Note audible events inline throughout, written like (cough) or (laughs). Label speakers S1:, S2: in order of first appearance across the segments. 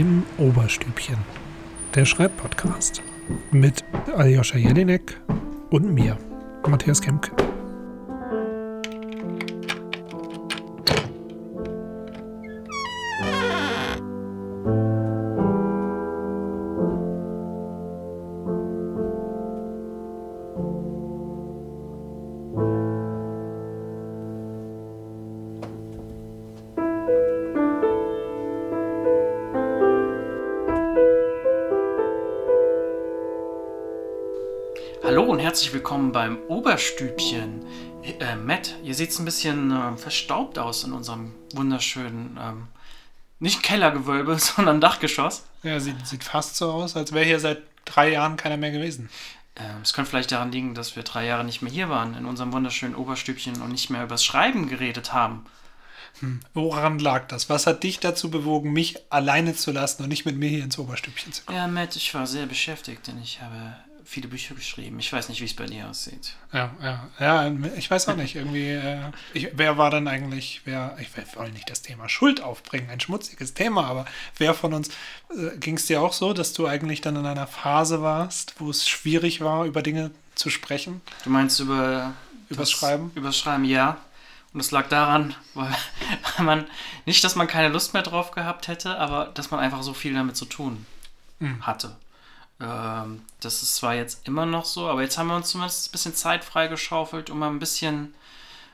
S1: im Oberstübchen, der Schreibpodcast mit Aljoscha Jelinek und mir, Matthias Kemke.
S2: Herzlich willkommen beim Oberstübchen. Äh, Matt, ihr seht ein bisschen äh, verstaubt aus in unserem wunderschönen, ähm, nicht Kellergewölbe, (laughs) sondern Dachgeschoss.
S1: Ja, sieht, sieht fast so aus, als wäre hier seit drei Jahren keiner mehr gewesen.
S2: Ähm, Es könnte vielleicht daran liegen, dass wir drei Jahre nicht mehr hier waren, in unserem wunderschönen Oberstübchen und nicht mehr übers Schreiben geredet haben.
S1: Woran lag das? Was hat dich dazu bewogen, mich alleine zu lassen und nicht mit mir hier ins Oberstübchen zu kommen?
S2: Ja, Matt, ich war sehr beschäftigt, denn ich habe viele Bücher geschrieben. Ich weiß nicht, wie es bei dir aussieht.
S1: Ja, ja, ja, ich weiß auch nicht. Irgendwie, äh, ich, wer war denn eigentlich, wer, ich will nicht das Thema Schuld aufbringen, ein schmutziges Thema, aber wer von uns, äh, ging es dir auch so, dass du eigentlich dann in einer Phase warst, wo es schwierig war, über Dinge zu sprechen?
S2: Du meinst über
S1: Übers
S2: das-
S1: Schreiben?
S2: Übers Schreiben, ja. Und das lag daran, (laughs) weil man nicht, dass man keine Lust mehr drauf gehabt hätte, aber dass man einfach so viel damit zu tun
S1: Mhm.
S2: hatte. Ähm, das ist zwar jetzt immer noch so, aber jetzt haben wir uns zumindest ein bisschen Zeit freigeschaufelt, um mal ein bisschen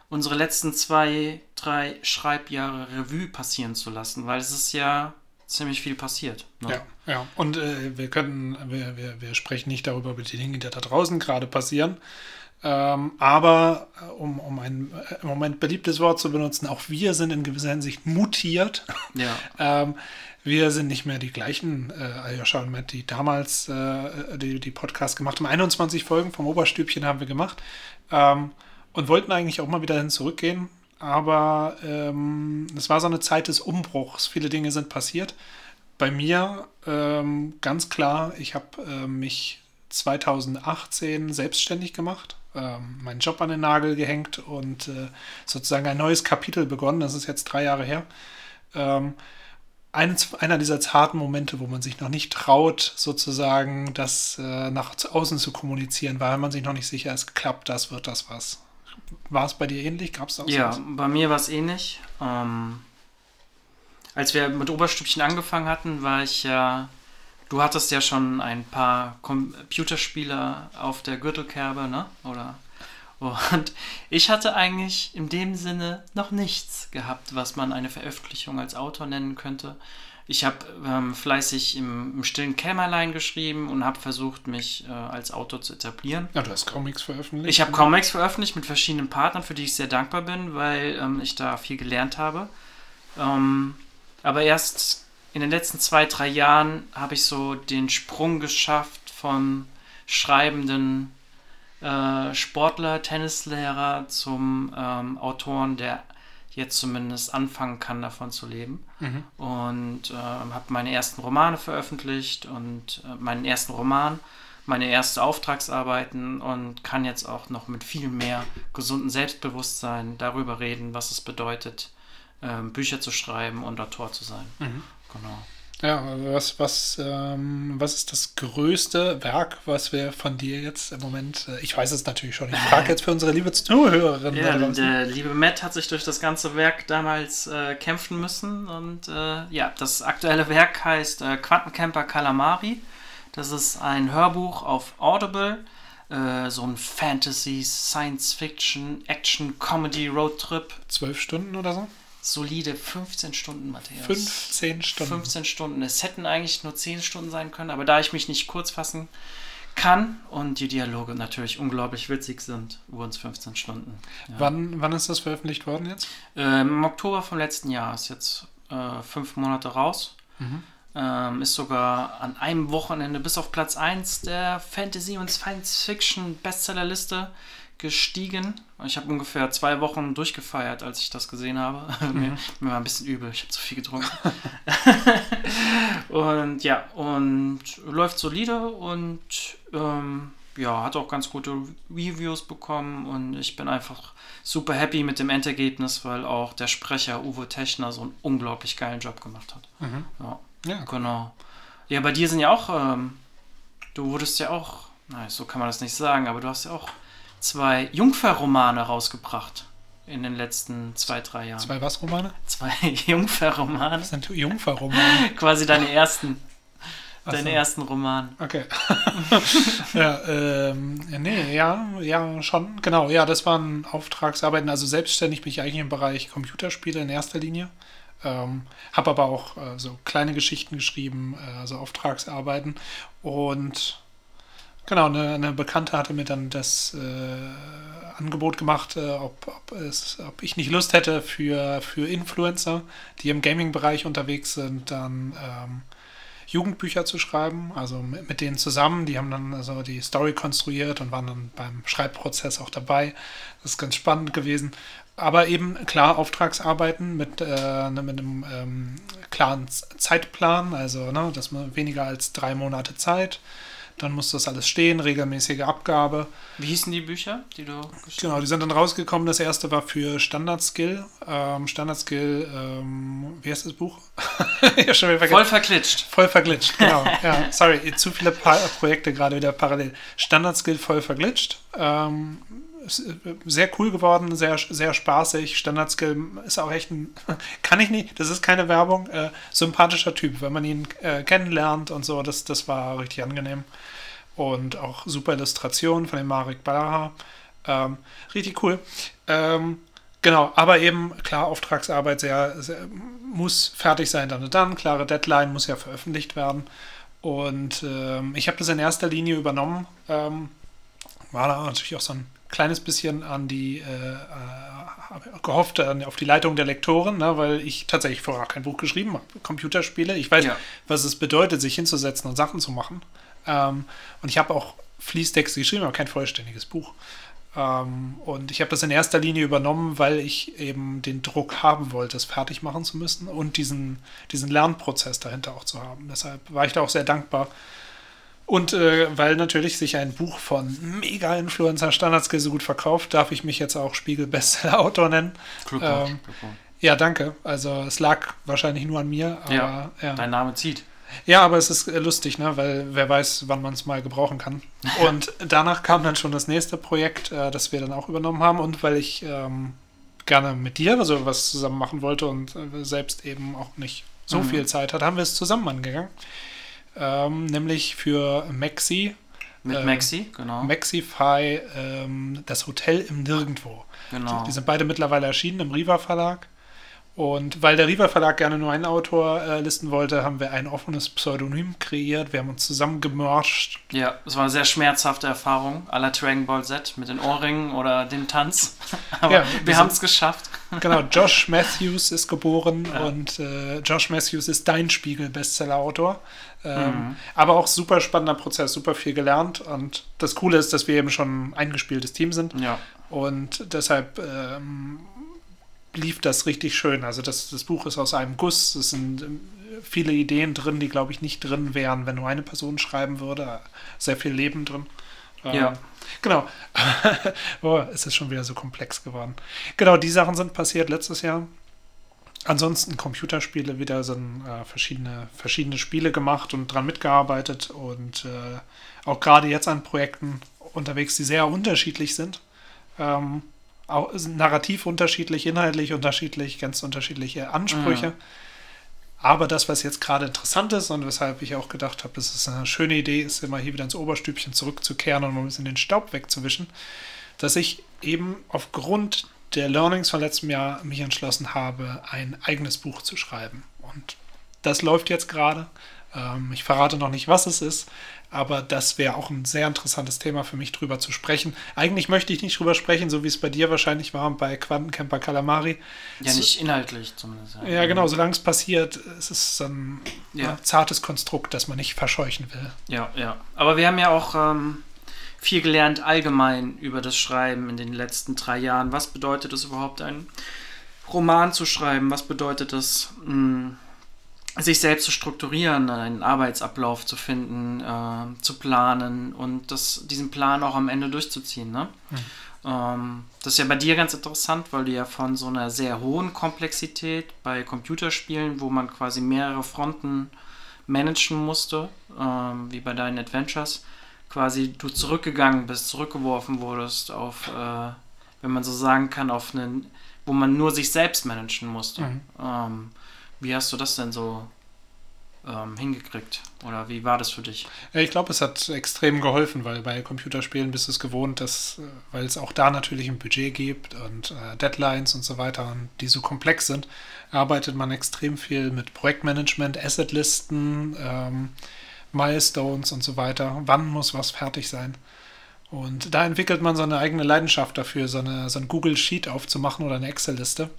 S2: unsere letzten zwei, drei Schreibjahre Revue passieren zu lassen, weil es ist ja ziemlich viel passiert. Ne?
S1: Ja, ja. Und äh, wir können, wir, wir, wir sprechen nicht darüber, über die Dinge, die da draußen gerade passieren. Ähm, aber äh, um, um ein äh, im Moment beliebtes Wort zu benutzen, auch wir sind in gewisser Hinsicht mutiert. (laughs)
S2: Ja.
S1: ähm, wir sind nicht mehr die gleichen, äh, Aljoscha und Matt, die damals äh, die, die Podcasts gemacht haben. 21 Folgen vom Oberstübchen haben wir gemacht ähm, und wollten eigentlich auch mal wieder hin zurückgehen. Aber ähm, es war so eine Zeit des Umbruchs. Viele Dinge sind passiert. Bei mir ähm, ganz klar, ich habe äh, mich 2018 selbstständig gemacht, ähm, meinen Job an den Nagel gehängt und äh, sozusagen ein neues Kapitel begonnen. Das ist jetzt drei Jahre her. Ähm, eines, einer dieser zarten Momente, wo man sich noch nicht traut, sozusagen das äh, nach außen zu kommunizieren, weil man sich noch nicht sicher ist, klappt das, wird das was. War es bei dir ähnlich? Gab es auch
S2: Ja,
S1: sowas?
S2: bei mir war es ähnlich. Ähm, als wir mit Oberstübchen angefangen hatten, war ich ja. Du hattest ja schon ein paar Computerspiele auf der Gürtelkerbe, ne? Oder? Und ich hatte eigentlich in dem Sinne noch nichts gehabt, was man eine Veröffentlichung als Autor nennen könnte. Ich habe ähm, fleißig im, im stillen Kämmerlein geschrieben und habe versucht, mich äh, als Autor zu etablieren.
S1: Ja, du hast Comics veröffentlicht.
S2: Ich habe Comics veröffentlicht mit verschiedenen Partnern, für die ich sehr dankbar bin, weil ähm, ich da viel gelernt habe. Ähm, aber erst in den letzten zwei, drei Jahren habe ich so den Sprung geschafft vom schreibenden äh, Sportler, Tennislehrer zum ähm, Autoren, der jetzt zumindest anfangen kann, davon zu leben.
S1: Mhm.
S2: Und ähm, habe meine ersten Romane veröffentlicht und äh, meinen ersten Roman, meine erste Auftragsarbeiten und kann jetzt auch noch mit viel mehr gesundem Selbstbewusstsein darüber reden, was es bedeutet, ähm, Bücher zu schreiben und Autor zu sein.
S1: Mhm.
S2: Genau.
S1: Ja, was, was, ähm, was ist das größte Werk, was wir von dir jetzt im Moment, äh, ich weiß es natürlich schon, ich frage jetzt für unsere liebe Zuhörerin.
S2: Ja, der liebe Matt hat sich durch das ganze Werk damals äh, kämpfen müssen und äh, ja, das aktuelle Werk heißt äh, Quantencamper Calamari. Das ist ein Hörbuch auf Audible, äh, so ein Fantasy, Science Fiction, Action, Comedy, Roadtrip.
S1: Zwölf Stunden oder so?
S2: Solide 15 Stunden, Matthias.
S1: 15 Stunden.
S2: 15 Stunden. Es hätten eigentlich nur 10 Stunden sein können, aber da ich mich nicht kurz fassen kann und die Dialoge natürlich unglaublich witzig sind, wurden es 15 Stunden. Ja.
S1: Wann, wann ist das veröffentlicht worden jetzt?
S2: Ähm, Im Oktober vom letzten Jahr ist jetzt äh, fünf Monate raus.
S1: Mhm.
S2: Ähm, ist sogar an einem Wochenende bis auf Platz 1 der Fantasy- und Science-Fiction-Bestsellerliste gestiegen. Ich habe ungefähr zwei Wochen durchgefeiert, als ich das gesehen habe. (laughs) mir, mir war ein bisschen übel, ich habe zu viel getrunken. (laughs) und ja, und läuft solide und ähm, ja, hat auch ganz gute Reviews bekommen und ich bin einfach super happy mit dem Endergebnis, weil auch der Sprecher Uwe Techner so einen unglaublich geilen Job gemacht hat.
S1: Mhm.
S2: Ja.
S1: Ja,
S2: Genau. Ja, bei dir sind ja auch, ähm, du wurdest ja auch, nein, so kann man das nicht sagen, aber du hast ja auch zwei Jungfer-Romane rausgebracht in den letzten zwei, drei Jahren.
S1: Zwei was Romane?
S2: Zwei (laughs) Jungfer-Romane.
S1: Das sind Jungfer-Romane. (laughs)
S2: Quasi deine (laughs) ersten,
S1: Ach
S2: deine
S1: so.
S2: ersten Romane.
S1: Okay. ja, ähm, nee, ja, ja, schon. Genau, ja, das waren Auftragsarbeiten. Also selbstständig bin ich eigentlich im Bereich Computerspiele in erster Linie. Ähm, habe aber auch äh, so kleine Geschichten geschrieben, äh, also Auftragsarbeiten. Und genau, eine, eine Bekannte hatte mir dann das äh, Angebot gemacht, äh, ob, ob, es, ob ich nicht Lust hätte für, für Influencer, die im Gaming-Bereich unterwegs sind, dann ähm, Jugendbücher zu schreiben, also mit, mit denen zusammen. Die haben dann also die Story konstruiert und waren dann beim Schreibprozess auch dabei. Das ist ganz spannend gewesen. Aber eben klar Auftragsarbeiten mit, äh, ne, mit einem ähm, klaren Zeitplan, also ne, dass man weniger als drei Monate Zeit. Dann muss das alles stehen, regelmäßige Abgabe.
S2: Wie hießen die Bücher, die du geschrieben
S1: Genau, die sind dann rausgekommen. Das erste war für Standard Skill. Ähm, Standard Skill, ähm, wie heißt das Buch? (laughs) ja, schon wieder vergessen.
S2: Voll verklitscht.
S1: Voll verglitscht, genau. (laughs) ja, sorry, zu viele pa Projekte gerade wieder parallel. Standard Skill voll verglitscht. Ähm, äh, sehr cool geworden, sehr, sehr spaßig. Standard Skill ist auch echt ein, (laughs) kann ich nicht, das ist keine Werbung, äh, sympathischer Typ, wenn man ihn äh, kennenlernt und so, das, das war richtig angenehm. Und auch super Illustration von dem Marek Balaha. Ähm, richtig cool. Ähm, genau, aber eben, klar, Auftragsarbeit sehr, sehr, muss fertig sein dann und dann. Klare Deadline muss ja veröffentlicht werden. Und ähm, ich habe das in erster Linie übernommen. Ähm, war da natürlich auch so ein kleines bisschen an die, äh, äh, gehofft an, auf die Leitung der Lektoren, ne, weil ich tatsächlich vorher kein Buch geschrieben habe. Computerspiele. Ich weiß,
S2: Ja.
S1: was es bedeutet, sich hinzusetzen und Sachen zu machen. Ähm, und ich habe auch Fließtexte geschrieben, aber kein vollständiges Buch. Ähm, und ich habe das in erster Linie übernommen, weil ich eben den Druck haben wollte, es fertig machen zu müssen und diesen, diesen Lernprozess dahinter auch zu haben. Deshalb war ich da auch sehr dankbar. Und äh, weil natürlich sich ein Buch von Mega-Influencer Standardskill so gut verkauft, darf ich mich jetzt auch Spiegel-Bestseller-Autor nennen.
S2: Glückwunsch.
S1: Ähm,
S2: Glückwunsch.
S1: Ja, danke. Also es lag wahrscheinlich nur an mir, aber
S2: Ja,
S1: ja.
S2: Dein Name zieht.
S1: Ja, aber es ist äh, lustig, ne? weil wer weiß, wann man es mal gebrauchen kann. (laughs) Und danach kam dann schon das nächste Projekt, äh, das wir dann auch übernommen haben. Und weil ich ähm, gerne mit dir also was zusammen machen wollte und äh, selbst eben auch nicht so
S2: Mhm.
S1: viel Zeit hat, haben wir es zusammen angegangen. Ähm, nämlich für Maxi,
S2: Mit
S1: Ähm,
S2: Maxi, genau.
S1: Maxify, ähm, das Hotel im Nirgendwo.
S2: genau.
S1: Die sind beide mittlerweile erschienen im Riva Verlag. Und weil der Riva Verlag gerne nur einen Autor äh, listen wollte, haben wir ein offenes Pseudonym kreiert. Wir haben uns zusammen gemercht.
S2: Ja, es war eine sehr schmerzhafte Erfahrung, à la Dragon Ball Z mit den Ohrringen oder dem Tanz. (laughs) Aber
S1: Ja, wir
S2: haben es geschafft.
S1: Genau, (laughs) Josh Matthews ist geboren
S2: Ja.
S1: und äh, Josh Matthews ist dein Spiegel-Bestseller-Autor. Ähm,
S2: Mhm.
S1: Aber auch super spannender Prozess, super viel gelernt. Und das Coole ist, dass wir eben schon ein eingespieltes Team sind.
S2: Ja,
S1: Und deshalb ähm, lief das richtig schön. Also das, das Buch ist aus einem Guss. Es sind ähm, viele Ideen drin, die, glaube ich, nicht drin wären, wenn nur eine Person schreiben würde. Sehr viel Leben drin. Ähm,
S2: Ja.
S1: Genau. (laughs) oh, es ist schon wieder so komplex geworden. Genau, die Sachen sind passiert letztes Jahr. Ansonsten Computerspiele wieder sind äh, verschiedene, verschiedene Spiele gemacht und dran mitgearbeitet und äh, auch gerade jetzt an Projekten unterwegs, die sehr unterschiedlich sind. Ähm, auch narrativ unterschiedlich, inhaltlich unterschiedlich, ganz unterschiedliche Ansprüche.
S2: Mhm.
S1: Aber das, was jetzt gerade interessant ist und weshalb ich auch gedacht habe, das ist eine schöne Idee, ist immer hier wieder ins Oberstübchen zurückzukehren und ein bisschen den Staub wegzuwischen, dass ich eben aufgrund der Learnings von letztem Jahr mich entschlossen habe, ein eigenes Buch zu schreiben. Und das läuft jetzt gerade. Ähm, ich verrate noch nicht, was es ist, aber das wäre auch ein sehr interessantes Thema für mich, drüber zu sprechen. Eigentlich möchte ich nicht drüber sprechen, so wie es bei dir wahrscheinlich war bei Quantencamper Calamari.
S2: ja
S1: So-
S2: nicht inhaltlich zumindest.
S1: Ja, genau, solange es passiert, es ist so ein
S2: Ja.
S1: äh, zartes Konstrukt, das man nicht verscheuchen will.
S2: Ja, ja. Aber wir haben ja auch ähm, viel gelernt allgemein über das Schreiben in den letzten drei Jahren. Was bedeutet es überhaupt, einen Roman zu schreiben? Was bedeutet es, mh, sich selbst zu strukturieren, einen Arbeitsablauf zu finden, äh, zu planen und das, diesen Plan auch am Ende durchzuziehen? Ne? Ähm, das ist ja bei dir ganz interessant, weil du ja von so einer sehr hohen Komplexität bei Computerspielen, wo man quasi mehrere Fronten managen musste, ähm, wie bei deinen Adventures, quasi du zurückgegangen bist, zurückgeworfen wurdest auf, äh, wenn man so sagen kann, auf einen, wo man nur sich selbst managen musste.
S1: Mhm.
S2: Ähm, wie hast du das denn so ähm, hingekriegt? Oder wie war das für dich?
S1: Ja, ich glaube, es hat extrem geholfen, weil bei Computerspielen bist du es gewohnt, dass, äh, weil es auch da natürlich ein Budget gibt und äh, Deadlines und so weiter, und die so komplex sind, arbeitet man extrem viel mit Projektmanagement, Assetlisten, ähm, Milestones und so weiter. Wann muss was fertig sein? Und da entwickelt man so eine eigene Leidenschaft dafür, so, eine, so ein Google Sheet aufzumachen oder eine Excel-Liste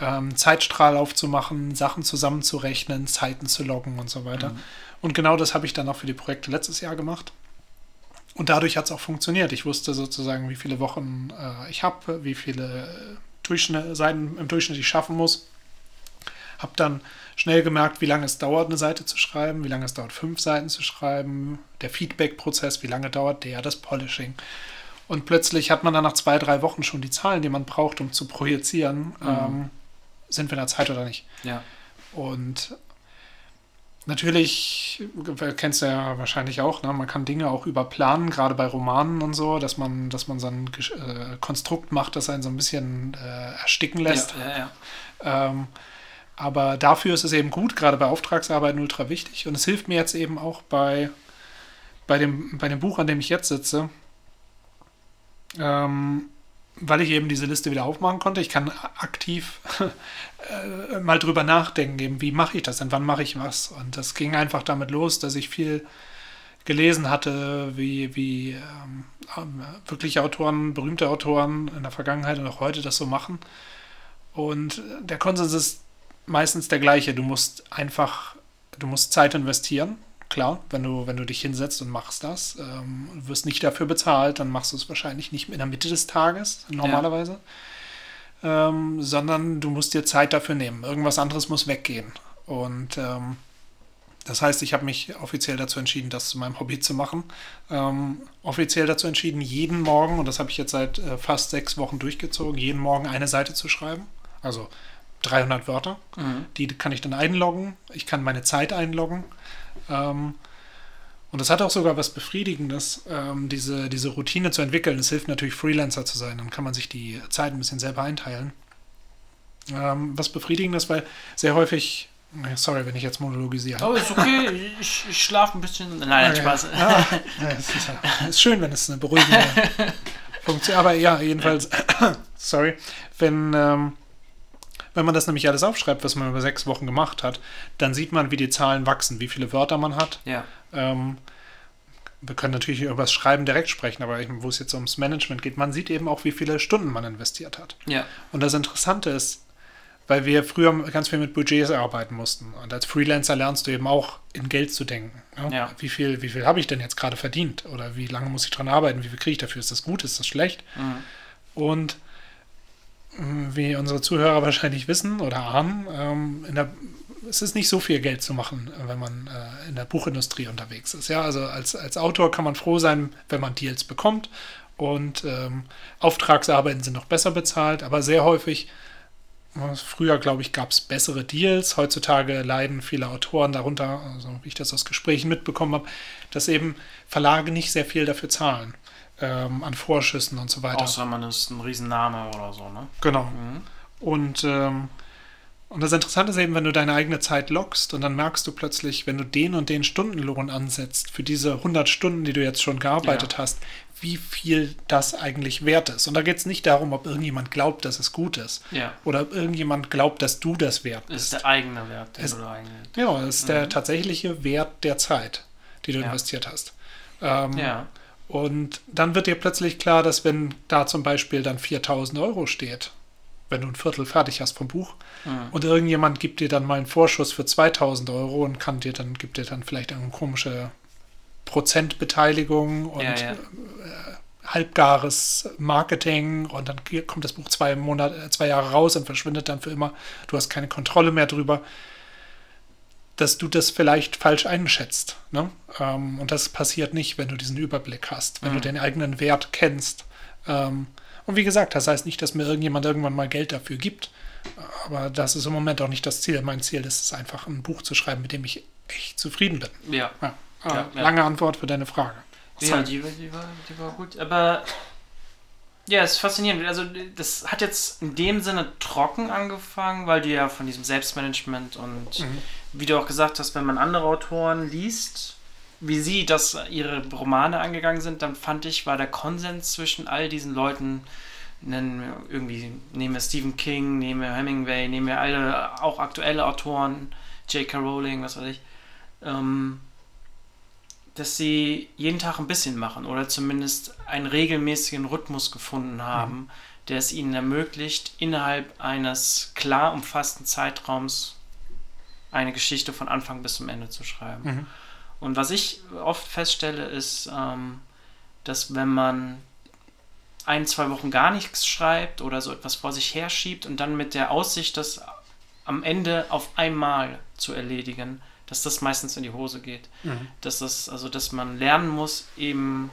S1: ähm, Zeitstrahl aufzumachen, Sachen zusammenzurechnen, Zeiten zu loggen und so weiter. Mhm. Und genau das habe ich dann auch für die Projekte letztes Jahr gemacht. Und dadurch hat es auch funktioniert. Ich wusste sozusagen, wie viele Wochen äh, ich habe, wie viele Durchschnitt, Seiten im Durchschnitt ich schaffen muss. Habe dann schnell gemerkt, wie lange es dauert, eine Seite zu schreiben, wie lange es dauert, fünf Seiten zu schreiben, der Feedback-Prozess, wie lange dauert der, das Polishing. Und plötzlich hat man dann nach zwei, drei Wochen schon die Zahlen, die man braucht, um zu projizieren. Mhm. Ähm, sind wir in der Zeit oder nicht.
S2: Ja.
S1: Und natürlich, kennst du ja wahrscheinlich auch, ne? man kann Dinge auch überplanen, gerade bei Romanen und so, dass man, dass man so ein äh, Konstrukt macht, das einen so ein bisschen äh, ersticken lässt.
S2: Ja, ja,
S1: ja. Ähm, aber dafür ist es eben gut, gerade bei Auftragsarbeiten ultra wichtig. Und es hilft mir jetzt eben auch bei, bei, dem, bei dem Buch, an dem ich jetzt sitze, ähm, weil ich eben diese Liste wieder aufmachen konnte. Ich kann aktiv (laughs) äh, mal drüber nachdenken, eben, wie mache ich das denn, wann mache ich was. Und das ging einfach damit los, dass ich viel gelesen hatte, wie, wie ähm, ähm wirkliche Autoren, berühmte Autoren in der Vergangenheit und auch heute das so machen. Und der Konsens ist meistens der gleiche. Du musst einfach, du musst Zeit investieren klar, wenn du, wenn du dich hinsetzt und machst das, ähm, wirst nicht dafür bezahlt, dann machst du es wahrscheinlich nicht in der Mitte des Tages, normalerweise. Ja. Ähm, sondern du musst dir Zeit dafür nehmen. Irgendwas anderes muss weggehen. Und ähm, das heißt, ich habe mich offiziell dazu entschieden, das zu meinem Hobby zu machen. Ähm, offiziell dazu entschieden, jeden Morgen, und das habe ich jetzt seit äh, fast sechs Wochen durchgezogen, jeden Morgen eine Seite zu schreiben. Also 300 Wörter. Mhm. Die kann ich dann einloggen. Ich kann meine Zeit einloggen. Ähm, und es hat auch sogar was Befriedigendes, ähm, diese, diese Routine zu entwickeln. Es hilft natürlich, Freelancer zu sein. Dann kann man sich die Zeit ein bisschen selber einteilen. Ähm, was Befriedigendes, weil sehr häufig Sorry, wenn ich jetzt monologisiere.
S2: Oh, ist okay. Ich, ich schlafe ein bisschen. Nein, okay. Spaß.
S1: Ja, ja, es ist, ja, ist, schön, wenn es eine beruhigende (laughs) Funktion Aber ja, jedenfalls, (coughs) sorry, wenn, ähm, wenn man das nämlich alles aufschreibt, was man über sechs Wochen gemacht hat, dann sieht man, wie die Zahlen wachsen, wie viele Wörter man hat.
S2: Ja.
S1: Ähm, wir können natürlich über das Schreiben direkt sprechen, aber wo es jetzt ums Management geht, man sieht eben auch, wie viele Stunden man investiert hat.
S2: Ja.
S1: Und das Interessante ist, weil wir früher ganz viel mit Budgets arbeiten mussten. Und als Freelancer lernst du eben auch in Geld zu denken. Ja?
S2: Ja.
S1: Wie viel, wie viel habe ich denn jetzt gerade verdient? Oder wie lange muss ich dran arbeiten? Wie viel kriege ich dafür? Ist das gut? Ist das schlecht?
S2: Mhm.
S1: Und wie unsere Zuhörer wahrscheinlich wissen oder ahnen, ähm, der, es ist nicht so viel Geld zu machen, wenn man äh, in der Buchindustrie unterwegs ist. Ja, also als, als Autor kann man froh sein, wenn man Deals bekommt und ähm, Auftragsarbeiten sind noch besser bezahlt, aber sehr häufig, früher glaube ich, gab es bessere Deals. Heutzutage leiden viele Autoren darunter, also wie ich das aus Gesprächen mitbekommen habe, dass eben Verlage nicht sehr viel dafür zahlen ähm, an Vorschüssen und so weiter.
S2: Außer man ist ein Riesenname oder so, ne?
S1: Genau. Mhm. Und, ähm, und das Interessante ist eben, wenn du deine eigene Zeit lockst und dann merkst du plötzlich, wenn du den und den Stundenlohn ansetzt für diese 100 Stunden, die du jetzt schon gearbeitet ja. hast, wie viel das eigentlich wert ist. Und da geht es nicht darum, ob irgendjemand glaubt, dass es gut ist.
S2: Ja.
S1: Oder ob irgendjemand glaubt, dass du das wert bist.
S2: Ist der eigene Wert, den
S1: es,
S2: du da eigene.
S1: Genau, das ist mhm. der tatsächliche Wert der Zeit, die du ja. investiert hast.
S2: Ähm, ja.
S1: Und dann wird dir plötzlich klar, dass wenn da zum Beispiel dann 4000 Euro steht, wenn du ein Viertel fertig hast vom Buch, mhm. und irgendjemand gibt dir dann mal einen Vorschuss für 2000 Euro und kann dir dann, gibt dir dann vielleicht eine komische Prozentbeteiligung und
S2: ja, ja. Äh,
S1: halbgares Marketing und dann kommt das Buch zwei Monate, äh, zwei Jahre raus und verschwindet dann für immer. Du hast keine Kontrolle mehr drüber dass du das vielleicht falsch einschätzt. Ne? Ähm, und das passiert nicht, wenn du diesen Überblick hast, wenn mhm. du den eigenen Wert kennst. Ähm, und wie gesagt, das heißt nicht, dass mir irgendjemand irgendwann mal Geld dafür gibt. Aber das ist im Moment auch nicht das Ziel. Mein Ziel ist es einfach, ein Buch zu schreiben, mit dem ich echt zufrieden bin.
S2: Ja.
S1: Ja. Äh,
S2: Ja, ja.
S1: Lange Antwort für deine Frage.
S2: Ja, die, war- die, war, die war gut. Aber ja, es ist faszinierend. Also, das hat jetzt in dem Sinne trocken angefangen, weil du ja von diesem Selbstmanagement und
S1: Mhm.
S2: Wie du auch gesagt hast, wenn man andere Autoren liest, wie sie das ihre Romane angegangen sind, dann fand ich, war der Konsens zwischen all diesen Leuten, nennen wir irgendwie, nehmen wir Stephen King, nehmen wir Hemingway, nehmen wir alle auch aktuelle Autoren, J.K. Rowling, was weiß ich, ähm, dass sie jeden Tag ein bisschen machen oder zumindest einen regelmäßigen Rhythmus gefunden haben, der es ihnen ermöglicht, innerhalb eines klar umfassten Zeitraums eine Geschichte von Anfang bis zum Ende zu schreiben.
S1: Mhm.
S2: Und was ich oft feststelle, ist, ähm, dass wenn man ein, zwei Wochen gar nichts schreibt oder so etwas vor sich herschiebt und dann mit der Aussicht, das am Ende auf einmal zu erledigen, dass das meistens in die Hose geht.
S1: Mhm.
S2: Dass das, also dass man lernen muss, eben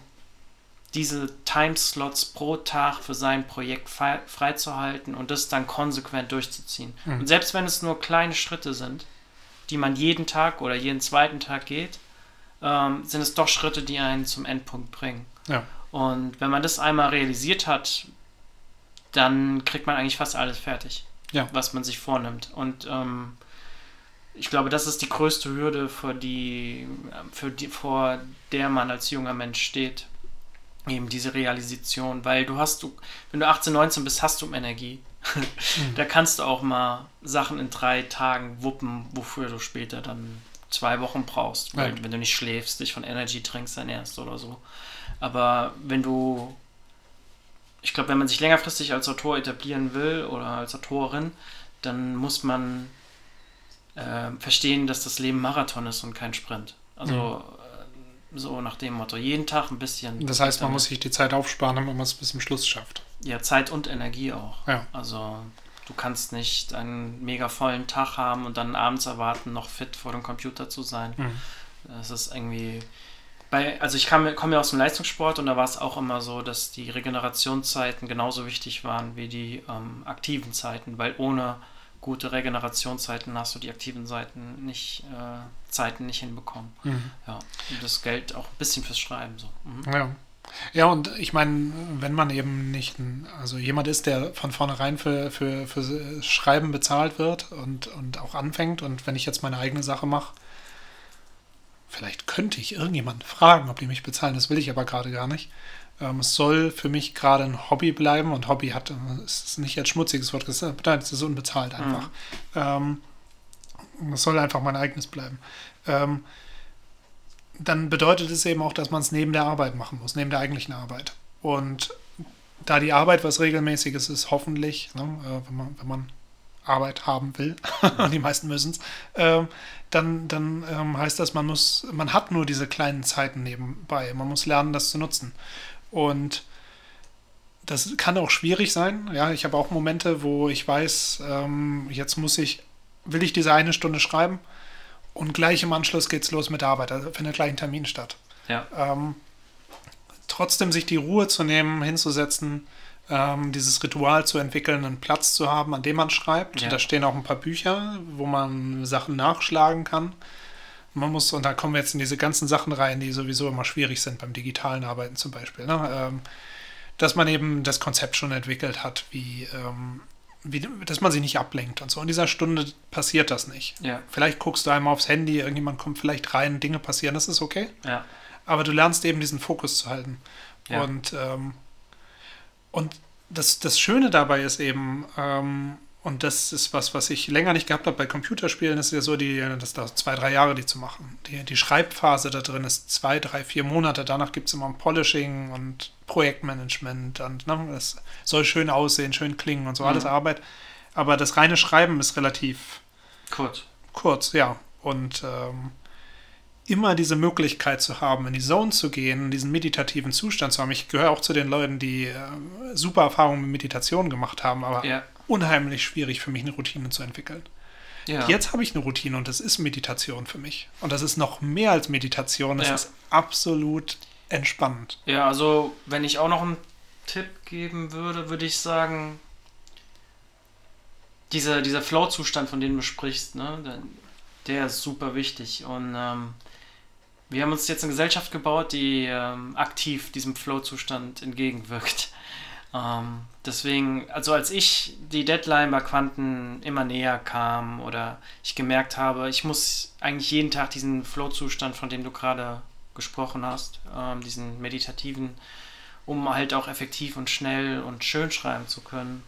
S2: diese Timeslots pro Tag für sein Projekt frei- freizuhalten und das dann konsequent durchzuziehen.
S1: Mhm.
S2: Und selbst wenn es nur kleine Schritte sind, die man jeden Tag oder jeden zweiten Tag geht, ähm, sind es doch Schritte, die einen zum Endpunkt bringen.
S1: Ja.
S2: Und wenn man das einmal realisiert hat, dann kriegt man eigentlich fast alles fertig,
S1: Ja.
S2: was man sich vornimmt. Und ähm, ich glaube, das ist die größte Hürde, vor, die, für die, vor der man als junger Mensch steht. Eben diese Realisation, weil du hast, du, wenn du 18, 19 bist, hast du Energie. (laughs) da kannst du auch mal Sachen in drei Tagen wuppen, wofür du später dann zwei Wochen brauchst,
S1: Ja.
S2: wenn du nicht schläfst, dich von Energy Drinks ernährst oder so. Aber wenn du, ich glaube, wenn man sich längerfristig als Autor etablieren will oder als Autorin, dann muss man äh, verstehen, dass das Leben Marathon ist und kein Sprint. Also äh, so nach dem Motto, jeden Tag ein bisschen.
S1: Das heißt, man muss sich die Zeit aufsparen, damit man es bis zum Schluss schafft.
S2: Ja, Zeit und Energie auch.
S1: Ja.
S2: Also du kannst nicht einen mega vollen Tag haben und dann abends erwarten, noch fit vor dem Computer zu sein.
S1: Mhm.
S2: Das ist irgendwie. Bei, also ich kam, komme ja aus dem Leistungssport und da war es auch immer so, dass die Regenerationszeiten genauso wichtig waren wie die ähm, aktiven Zeiten, weil ohne gute Regenerationszeiten hast du die aktiven Seiten nicht, äh, Zeiten nicht hinbekommen.
S1: Mhm.
S2: Ja. Und das gilt auch ein bisschen fürs Schreiben so. Mhm.
S1: Ja. Ja, und ich meine, wenn man eben nicht, also jemand ist, der von vornherein für, für, für Schreiben bezahlt wird und, und auch anfängt, und wenn ich jetzt meine eigene Sache mache, vielleicht könnte ich irgendjemanden fragen, ob die mich bezahlen, das will ich aber gerade gar nicht. Ähm, es soll für mich gerade ein Hobby bleiben und Hobby hat, äh, es ist nicht als schmutziges Wort gesagt, nein, es ist unbezahlt einfach. Ähm, es soll einfach mein eigenes bleiben. Ähm, dann bedeutet es eben auch, dass man es neben der Arbeit machen muss, neben der eigentlichen Arbeit. Und da die Arbeit was Regelmäßiges ist, hoffentlich, ne, äh, wenn, man, wenn man Arbeit haben will, und (laughs) die meisten müssen es, ähm, dann, dann ähm, heißt das, man muss, man hat nur diese kleinen Zeiten nebenbei. Man muss lernen, das zu nutzen. Und das kann auch schwierig sein. Ja, ich habe auch Momente, wo ich weiß, ähm, jetzt muss ich, will ich diese eine Stunde schreiben und gleich im Anschluss geht's los mit der Arbeit. Also findet gleich ein Termin statt.
S2: Ja.
S1: Ähm, trotzdem sich die Ruhe zu nehmen, hinzusetzen, ähm, dieses Ritual zu entwickeln, einen Platz zu haben, an dem man schreibt.
S2: Ja.
S1: Da stehen auch ein paar Bücher, wo man Sachen nachschlagen kann. Man muss, und da kommen wir jetzt in diese ganzen Sachen rein, die sowieso immer schwierig sind beim digitalen Arbeiten zum Beispiel. Ne? Ähm, dass man eben das Konzept schon entwickelt hat, wie, ähm, wie, dass man sich nicht ablenkt und so. In dieser Stunde passiert das nicht.
S2: Ja.
S1: Vielleicht guckst du einmal aufs Handy, irgendjemand kommt vielleicht rein, Dinge passieren, das ist okay.
S2: Ja.
S1: Aber du lernst eben diesen Fokus zu halten.
S2: Ja.
S1: Und, ähm, und das, das Schöne dabei ist eben, ähm, und das ist was, was ich länger nicht gehabt habe bei Computerspielen, ist ja so, die, das dauert zwei, drei Jahre, die zu machen. Die, die Schreibphase da drin ist zwei, drei, vier Monate. Danach gibt es immer ein Polishing und Projektmanagement und ne, das soll schön aussehen, schön klingen und so,
S2: Mhm.
S1: alles Arbeit. Aber das reine Schreiben ist relativ
S2: Kurz.
S1: kurz, ja. Und ähm, immer diese Möglichkeit zu haben, in die Zone zu gehen, in diesen meditativen Zustand zu haben. Ich gehöre auch zu den Leuten, die äh, super Erfahrungen mit Meditation gemacht haben, aber
S2: Ja.
S1: Unheimlich schwierig für mich eine Routine zu entwickeln.
S2: Ja.
S1: Jetzt habe ich eine Routine und das ist Meditation für mich. Und das ist noch mehr als Meditation. Das
S2: Ja.
S1: ist absolut entspannend.
S2: Ja, also wenn ich auch noch einen Tipp geben würde, würde ich sagen, dieser, dieser Flow-Zustand, von dem du sprichst, ne, dann Der ist super wichtig und ähm, wir haben uns jetzt eine Gesellschaft gebaut, die ähm, aktiv diesem Flow-Zustand entgegenwirkt. Ähm, deswegen, also als ich die Deadline bei Quanten immer näher kam oder ich gemerkt habe, ich muss eigentlich jeden Tag diesen Flow-Zustand, von dem du gerade gesprochen hast, ähm, diesen meditativen, um halt auch effektiv und schnell und schön schreiben zu können.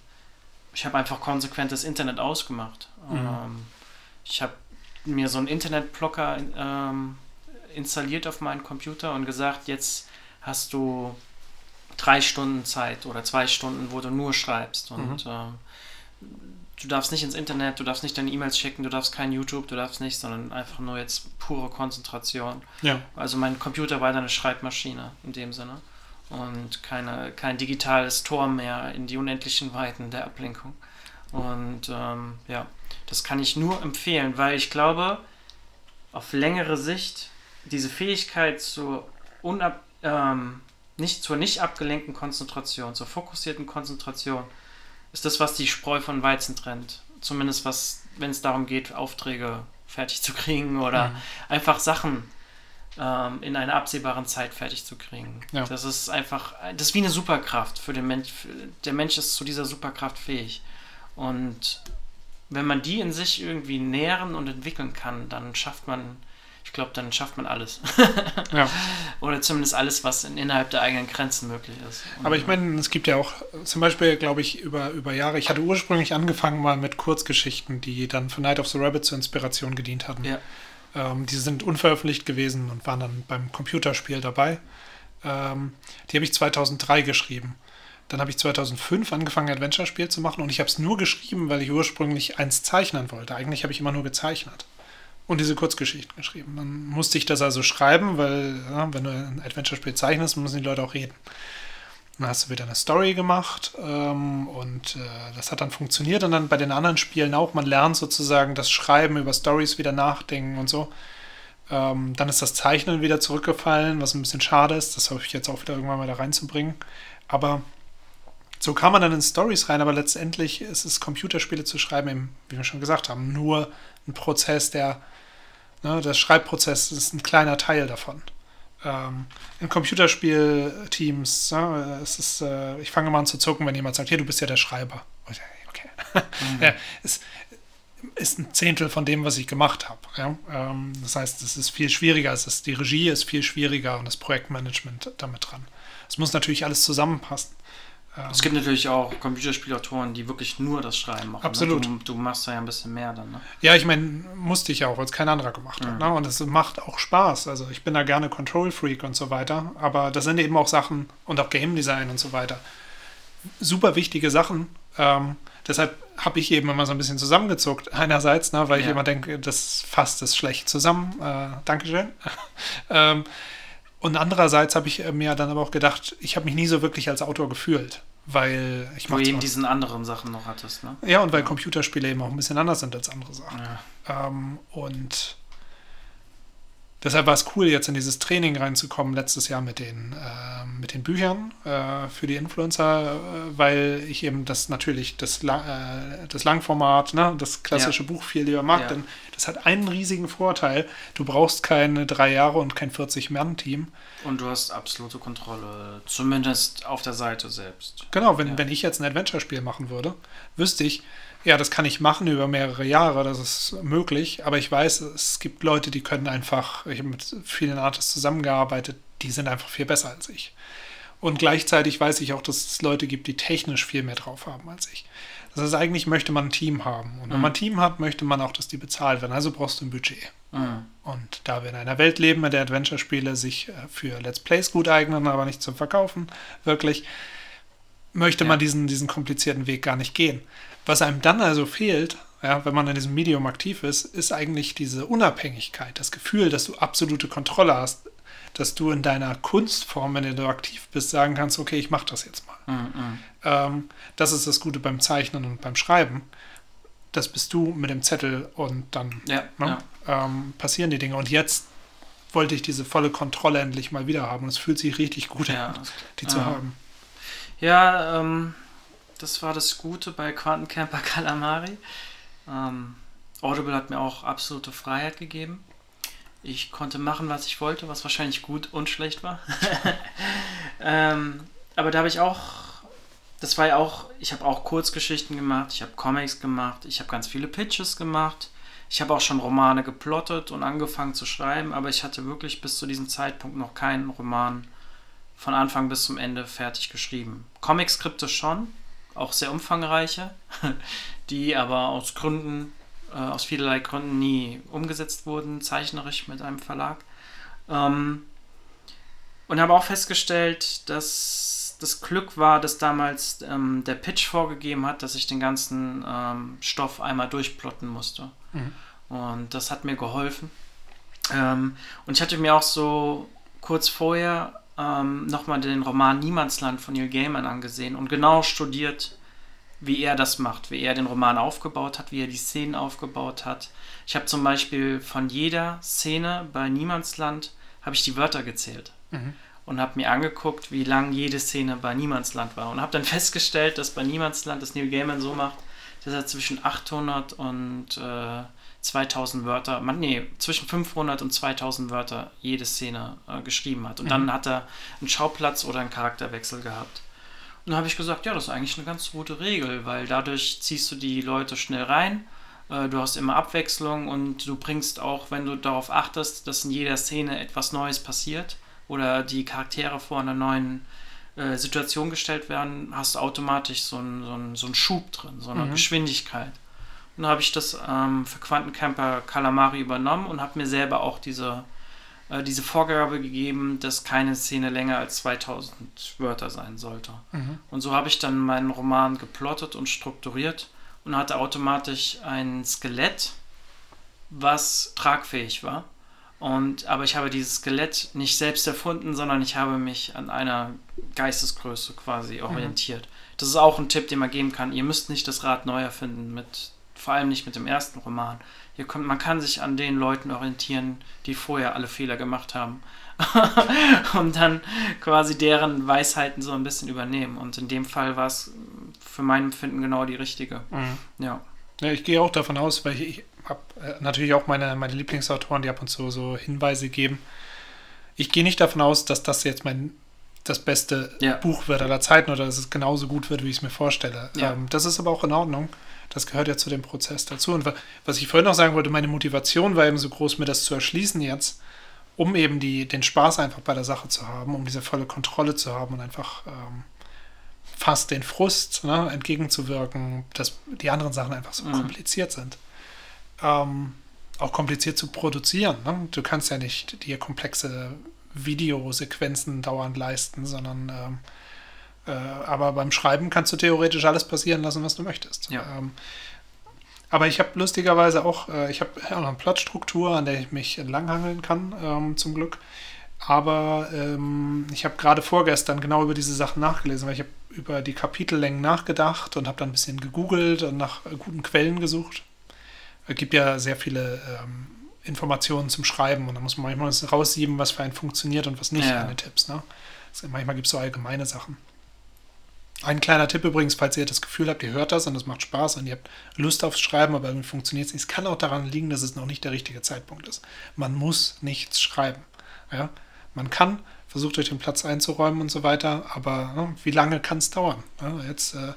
S2: Ich habe einfach konsequent das Internet ausgemacht. Mhm. Ähm, ich habe mir so einen Internetblocker ähm, installiert auf meinen Computer und gesagt, jetzt hast du drei Stunden Zeit oder zwei Stunden, wo du nur schreibst. Und mhm. äh, du darfst nicht ins Internet, du darfst nicht deine E-Mails checken, du darfst kein YouTube, du darfst nicht, sondern einfach nur jetzt pure Konzentration. Ja. Also mein Computer war eine Schreibmaschine in dem Sinne. Und keine, kein digitales Tor mehr in die unendlichen Weiten der Ablenkung. Und ähm, ja, das kann ich nur empfehlen, weil ich glaube, auf längere Sicht diese Fähigkeit zur unab, ähm, nicht zur nicht abgelenkten Konzentration, zur fokussierten Konzentration, ist das, was die Spreu von Weizen trennt. Zumindest was, wenn es darum geht, Aufträge fertig zu kriegen oder mhm. einfach Sachen ähm, in einer absehbaren Zeit fertig zu kriegen. Ja. Das ist einfach, das ist wie eine Superkraft für den Mensch. Der Mensch ist zu dieser Superkraft fähig. Und wenn man die in sich irgendwie nähren und entwickeln kann, dann schafft man glaube, dann schafft man alles. ja. (laughs) Oder zumindest alles, was in, innerhalb der eigenen Grenzen möglich ist.
S1: Und Aber ich meine, es gibt ja auch zum Beispiel, glaube ich, über, über Jahre, ich hatte ursprünglich angefangen mal mit Kurzgeschichten, die dann für Night of the Rabbit zur Inspiration gedient hatten. Ja. Ähm, die sind unveröffentlicht gewesen und waren dann beim Computerspiel dabei. Ähm, die habe ich 2003 geschrieben. Dann habe ich 2005 angefangen, Adventure-Spiel zu machen und ich habe es nur geschrieben, weil ich ursprünglich eins zeichnen wollte. Eigentlich habe ich immer nur gezeichnet und diese Kurzgeschichten geschrieben. Dann musste ich das also schreiben, weil ja, wenn du ein Adventure-Spiel zeichnest, müssen die Leute auch reden. Dann hast du wieder eine Story gemacht ähm, und äh, das hat dann funktioniert und dann bei den anderen Spielen auch. Man lernt sozusagen das Schreiben über Stories wieder nachdenken und so. Ähm, dann ist das Zeichnen wieder zurückgefallen, was ein bisschen schade ist. Das hoffe ich jetzt auch wieder irgendwann mal da reinzubringen. Aber so kam man dann in Stories rein, aber letztendlich ist es Computerspiele zu schreiben, eben, wie wir schon gesagt haben, nur ein Prozess, der Ne, der Schreibprozess ist ein kleiner Teil davon. Ähm, in Computerspielteams, ne, es ist, äh, ich fange mal an zu zucken, wenn jemand sagt, hier, du bist ja der Schreiber. Okay. Mhm. (laughs) ja, es ist ein Zehntel von dem, was ich gemacht habe. Ja? Ähm, das heißt, es ist viel schwieriger, es ist, die Regie ist viel schwieriger und das Projektmanagement damit dran. Es muss natürlich alles zusammenpassen.
S2: Es gibt natürlich auch Computerspielautoren, die wirklich nur das Schreiben machen.
S1: Ne? Absolut.
S2: Ne? Du, du, machst da ja ein bisschen mehr dann. Ne?
S1: Ja, ich meine, musste ich auch, weil es kein anderer gemacht mhm. hat. Ne? Und es macht auch Spaß. Also ich bin da gerne Control-Freak und so weiter. Aber das sind eben auch Sachen und auch Game Design und so weiter. Super wichtige Sachen. Ähm, deshalb habe ich eben immer so ein bisschen zusammengezuckt. Einerseits, ne, weil ja. ich immer denke, das fasst es schlecht zusammen. Äh, Dankeschön. (laughs) ähm, und andererseits habe ich äh, mir dann aber auch gedacht, ich habe mich nie so wirklich als Autor gefühlt, weil ich
S2: Wo eben diesen anderen Sachen noch hattest, ne?
S1: Ja, und weil. Computerspiele eben auch ein bisschen anders sind als andere Sachen. Ja. Ähm, und deshalb war es cool, jetzt in dieses Training reinzukommen, letztes Jahr mit den, äh, mit den Büchern äh, für die Influencer, äh, weil ich eben das natürlich, das, äh, das Langformat, ne, das klassische ja. Buch viel lieber mag, ja. denn das hat einen riesigen Vorteil. Du brauchst keine drei Jahre und kein 40-Mann-Team.
S2: Und du hast absolute Kontrolle, zumindest auf der Seite selbst.
S1: Genau, wenn, ja. wenn ich jetzt ein Adventure-Spiel machen würde, wüsste ich, ja, das kann ich machen über mehrere Jahre, das ist möglich, aber ich weiß, es gibt Leute, die können einfach, ich habe mit vielen Artists zusammengearbeitet, die sind einfach viel besser als ich. Und gleichzeitig weiß ich auch, dass es Leute gibt, die technisch viel mehr drauf haben als ich. Das heißt, eigentlich möchte man ein Team haben. Und wenn mhm. man ein Team hat, möchte man auch, dass die bezahlt werden. Also brauchst du ein Budget. Mhm. Und da wir in einer Welt leben, in der Adventure-Spiele sich äh, für Let's Plays gut eignen, aber nicht zum Verkaufen, wirklich, möchte ja. man diesen, diesen komplizierten Weg gar nicht gehen. Was einem dann also fehlt, ja, wenn man in diesem Medium aktiv ist, ist eigentlich diese Unabhängigkeit, das Gefühl, dass du absolute Kontrolle hast, dass du in deiner Kunstform, wenn du aktiv bist, sagen kannst, okay, ich mache das jetzt mal. Mhm. Ähm, das ist das Gute beim Zeichnen und beim Schreiben. Das bist du mit dem Zettel und dann ja, ne, ja. Ähm, passieren die Dinge. Und jetzt wollte ich diese volle Kontrolle endlich mal wieder haben. Und es fühlt sich richtig gut an, die zu haben.
S2: Ja, ähm, das war das Gute bei Quantencamper (laughs) Calamari. Ähm, Audible hat mir auch absolute Freiheit gegeben. Ich konnte machen, was ich wollte, was wahrscheinlich gut und schlecht war. (laughs) ähm, aber da habe ich auch, das war ja auch, ich habe auch Kurzgeschichten gemacht, ich habe Comics gemacht, ich habe ganz viele Pitches gemacht. Ich habe auch schon Romane geplottet und angefangen zu schreiben, aber ich hatte wirklich bis zu diesem Zeitpunkt noch keinen Roman von Anfang bis zum Ende fertig geschrieben. Comic-Skripte schon, auch sehr umfangreiche, (laughs) die aber aus Gründen äh, aus vielerlei Gründen nie umgesetzt wurden, zeichnerisch mit einem Verlag. Ähm, und habe auch festgestellt, dass das Glück war, dass damals ähm, der Pitch vorgegeben hat, dass ich den ganzen ähm, Stoff einmal durchplotten musste. Mhm. Und das hat mir geholfen. Ähm, und ich hatte mir auch so kurz vorher ähm, nochmal den Roman Niemandsland von Neil Gaiman angesehen und genau studiert, wie er das macht, wie er den Roman aufgebaut hat, wie er die Szenen aufgebaut hat. Ich habe zum Beispiel von jeder Szene bei Niemandsland habe ich die Wörter gezählt mhm. und habe mir angeguckt, wie lang jede Szene bei Niemandsland war und habe dann (laughs) festgestellt, dass bei Niemandsland das Neil Gaiman so macht, dass er zwischen 800 und äh, 2000 Wörter, man, nee, zwischen 500 und 2000 Wörter jede Szene äh, geschrieben hat. Und mhm. dann hat er einen Schauplatz oder einen Charakterwechsel gehabt. Und dann habe ich gesagt, ja, das ist eigentlich eine ganz gute Regel, weil dadurch ziehst du die Leute schnell rein, äh, du hast immer Abwechslung und du bringst auch, wenn du darauf achtest, dass in jeder Szene etwas Neues passiert oder die Charaktere vor einer neuen äh, Situation gestellt werden, hast du automatisch so einen, so einen, so einen Schub drin, so eine mhm. Geschwindigkeit. Und dann habe ich das ähm, für Quantencamper Calamari übernommen und habe mir selber auch diese äh, diese Vorgabe gegeben, dass keine Szene länger als 2000 Wörter sein sollte. Mhm. Und so habe ich dann meinen Roman geplottet und strukturiert und hatte automatisch ein Skelett, was tragfähig war. Und, aber ich habe dieses Skelett nicht selbst erfunden, sondern ich habe mich an einer Geistesgröße quasi mhm. orientiert. Mhm. Das ist auch ein Tipp, den man geben kann. Ihr müsst nicht das Rad neu erfinden, mit, vor allem nicht mit dem ersten Roman. Hier kommt, man kann sich an den Leuten orientieren, die vorher alle Fehler gemacht haben. (laughs) und dann quasi deren Weisheiten so ein bisschen übernehmen. Und in dem Fall war es für mein Empfinden genau die richtige. Mhm.
S1: Ja. ja. Ich gehe auch davon aus, weil ich, habe äh, natürlich auch meine, meine Lieblingsautoren, die ab und zu so Hinweise geben. Ich gehe nicht davon aus, dass das jetzt mein das beste ja. Buch wird aller Zeiten oder dass es genauso gut wird, wie ich es mir vorstelle. Ja. Ähm, das ist aber auch in Ordnung. Das gehört ja zu dem Prozess dazu. Und was ich vorhin noch sagen wollte, meine Motivation war eben so groß, mir das zu erschließen jetzt, um eben die, den Spaß einfach bei der Sache zu haben, um diese volle Kontrolle zu haben und einfach ähm, fast den Frust ne, entgegenzuwirken, dass die anderen Sachen einfach so mhm. kompliziert sind. Ähm, auch kompliziert zu produzieren. Ne? Du kannst ja nicht dir komplexe Videosequenzen dauernd leisten, sondern ähm, äh, aber beim Schreiben kannst du theoretisch alles passieren lassen, was du möchtest. Ja. Ähm, aber ich habe lustigerweise auch, äh, ich habe ja, eine Plotstruktur, an der ich mich entlanghangeln kann, ähm, zum Glück. Aber ähm, ich habe gerade vorgestern genau über diese Sachen nachgelesen, weil ich habe über die Kapitellängen nachgedacht und habe dann ein bisschen gegoogelt und nach guten Quellen gesucht. Es gibt ja sehr viele ähm, Informationen zum Schreiben und da muss man manchmal raussieben, was für einen funktioniert und was nicht, ja. Tipps. Ne? Also manchmal gibt es so allgemeine Sachen. Ein kleiner Tipp übrigens, falls ihr das Gefühl habt, ihr hört das und es macht Spaß und ihr habt Lust aufs Schreiben, aber irgendwie funktioniert es nicht. Es kann auch daran liegen, dass es noch nicht der richtige Zeitpunkt ist. Man muss nichts schreiben. Ja? Man kann, versucht euch den Platz einzuräumen und so weiter, aber ne, wie lange kann es dauern? Ja, jetzt, äh,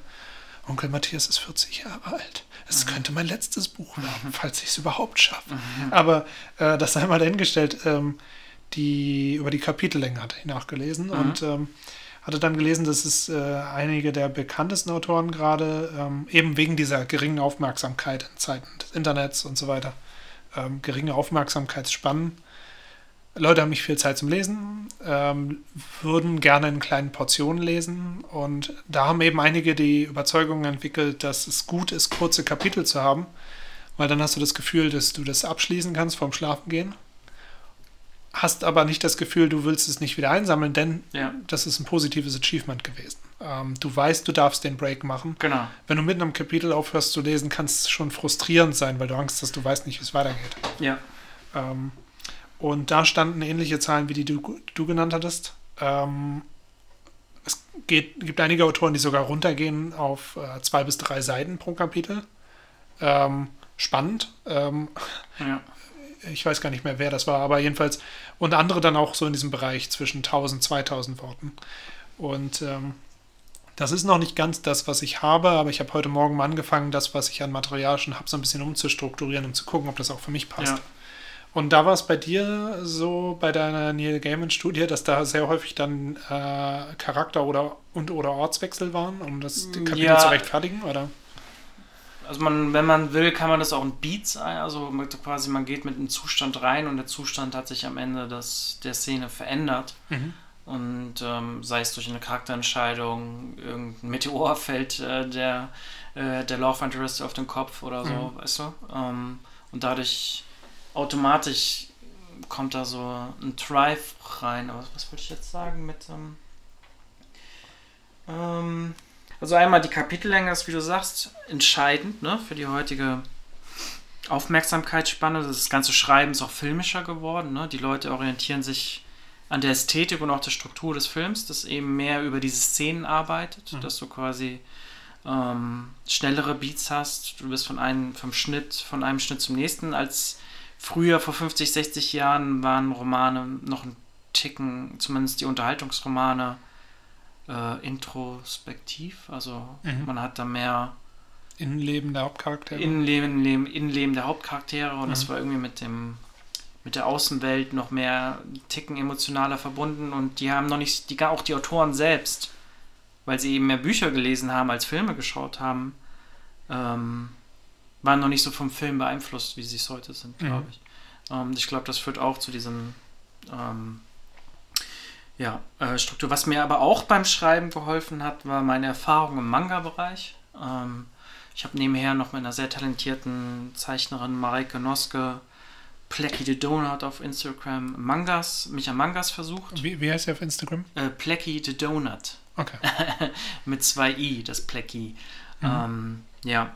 S1: Onkel Matthias ist 40 Jahre alt. Es mhm. könnte mein letztes Buch werden, falls ich es überhaupt schaffe. Mhm. Aber äh, das sei mal dahingestellt. Ähm, die, über die Kapitellänge hatte ich nachgelesen mhm. und ähm, hatte dann gelesen, dass es äh, einige der bekanntesten Autoren gerade ähm, eben wegen dieser geringen Aufmerksamkeit in Zeiten des Internets und so weiter, ähm, geringe Aufmerksamkeitsspannen. Leute haben nicht viel Zeit zum Lesen, ähm, würden gerne in kleinen Portionen lesen und da haben eben einige die Überzeugung entwickelt, dass es gut ist, kurze Kapitel zu haben, weil dann hast du das Gefühl, dass du das abschließen kannst vorm Schlafengehen hast aber nicht das Gefühl, du willst es nicht wieder einsammeln, denn ja. das ist ein positives Achievement gewesen. Ähm, du weißt, du darfst den Break machen.
S2: Genau.
S1: Wenn du mitten am Kapitel aufhörst zu lesen, kann es schon frustrierend sein, weil du Angst hast, du weißt nicht, wie es weitergeht.
S2: Ja.
S1: Ähm, und da standen ähnliche Zahlen, wie die du, du genannt hattest. Ähm, es geht, gibt einige Autoren, die sogar runtergehen auf äh, zwei bis drei Seiten pro Kapitel. Ähm, spannend. Ähm,
S2: Ja.
S1: Ich weiß gar nicht mehr, wer das war, aber jedenfalls und andere dann auch so in diesem Bereich zwischen 1000, 2000 Worten. Und ähm, das ist noch nicht ganz das, was ich habe, aber ich habe heute Morgen mal angefangen, das, was ich an Material schon habe, so ein bisschen umzustrukturieren, um zu gucken, ob das auch für mich passt.
S2: Ja.
S1: Und da war es bei dir so bei deiner Neil Gaiman-Studie, dass da sehr häufig dann äh, Charakter- oder und oder Ortswechsel waren, um das Kapitel
S2: Ja.
S1: zu rechtfertigen, oder?
S2: Also man, wenn man will, kann man das auch in Beats. Also quasi man geht mit einem Zustand rein und der Zustand hat sich am Ende des, der Szene verändert.
S1: Mhm.
S2: Und ähm, sei es durch eine Charakterentscheidung, irgendein Meteor fällt äh, der, äh, der Love Interest auf den Kopf oder so,
S1: Mhm.
S2: weißt du? Ähm, und dadurch automatisch kommt da so ein Drive rein. Aber was wollte ich jetzt sagen mit ähm, ähm, also einmal die Kapitellänge ist, wie du sagst, entscheidend ne, für die heutige Aufmerksamkeitsspanne. Das ganze Schreiben ist auch filmischer geworden. Ne? Die Leute orientieren sich an der Ästhetik und auch der Struktur des Films, das eben mehr über diese Szenen arbeitet,
S1: Mhm.
S2: dass du quasi ähm, schnellere Beats hast. Du bist von einem vom Schnitt, von einem Schnitt zum nächsten. Als früher vor 50, 60 Jahren waren Romane noch ein Ticken, zumindest die Unterhaltungsromane, äh, introspektiv. Also
S1: Mhm.
S2: man hat da mehr
S1: Innenleben der Hauptcharaktere.
S2: Innenleben, Leben, Innenleben der Hauptcharaktere und das
S1: Mhm.
S2: war irgendwie mit dem mit der Außenwelt noch mehr Ticken emotionaler verbunden und die haben noch nicht, die auch die Autoren selbst, weil sie eben mehr Bücher gelesen haben als Filme geschaut haben, ähm, waren noch nicht so vom Film beeinflusst, wie sie es heute sind,
S1: Mhm.
S2: glaube ich. Ähm, ich glaube, das führt auch zu diesem ähm, ja, äh, Struktur. Was mir aber auch beim Schreiben geholfen hat, war meine Erfahrung im Manga-Bereich. Ähm, ich habe nebenher noch mit einer sehr talentierten Zeichnerin Mareike Noske, Plecky the Donut auf Instagram, Mangas, mich an Mangas versucht.
S1: Wie, wie heißt der auf Instagram?
S2: Äh, Plecky the Donut
S1: Okay. (laughs)
S2: mit zwei i, das Plecky.
S1: Mhm.
S2: Ähm, ja,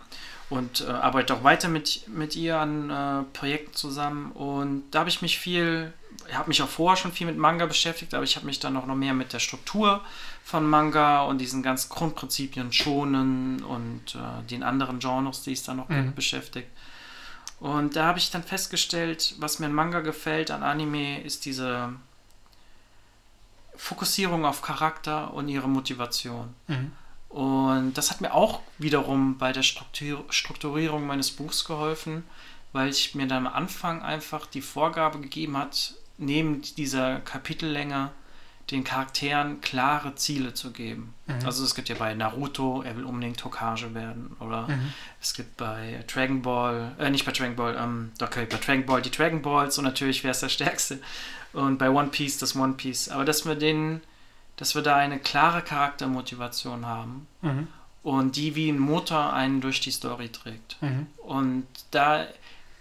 S2: und äh, arbeite auch weiter mit, mit ihr an äh, Projekten zusammen. Und da habe ich mich viel, habe mich auch vorher schon viel mit Manga beschäftigt, aber ich habe mich dann auch noch mehr mit der Struktur von Manga und diesen ganzen Grundprinzipien schonen und äh, den anderen Genres, die es dann noch
S1: Mhm.
S2: beschäftigt. Und da habe ich dann festgestellt, was mir an Manga gefällt, an Anime, ist diese Fokussierung auf Charakter und ihre Motivation.
S1: Mhm.
S2: Und das hat mir auch wiederum bei der Struktur Strukturierung meines Buchs geholfen, weil ich mir dann am Anfang einfach die Vorgabe gegeben hat, neben dieser Kapitellänge den Charakteren klare Ziele zu geben.
S1: Mhm.
S2: Also es gibt ja bei Naruto, er will unbedingt Hokage werden. Oder
S1: Mhm.
S2: es gibt bei Dragon Ball, äh, nicht bei Dragon Ball, ähm, okay, bei Dragon Ball die Dragon Balls und natürlich wer ist der Stärkste. Und bei One Piece das One Piece. Aber dass wir den, dass wir da eine klare Charaktermotivation haben
S1: Mhm.
S2: und die wie ein Motor einen durch die Story trägt.
S1: Mhm.
S2: Und da,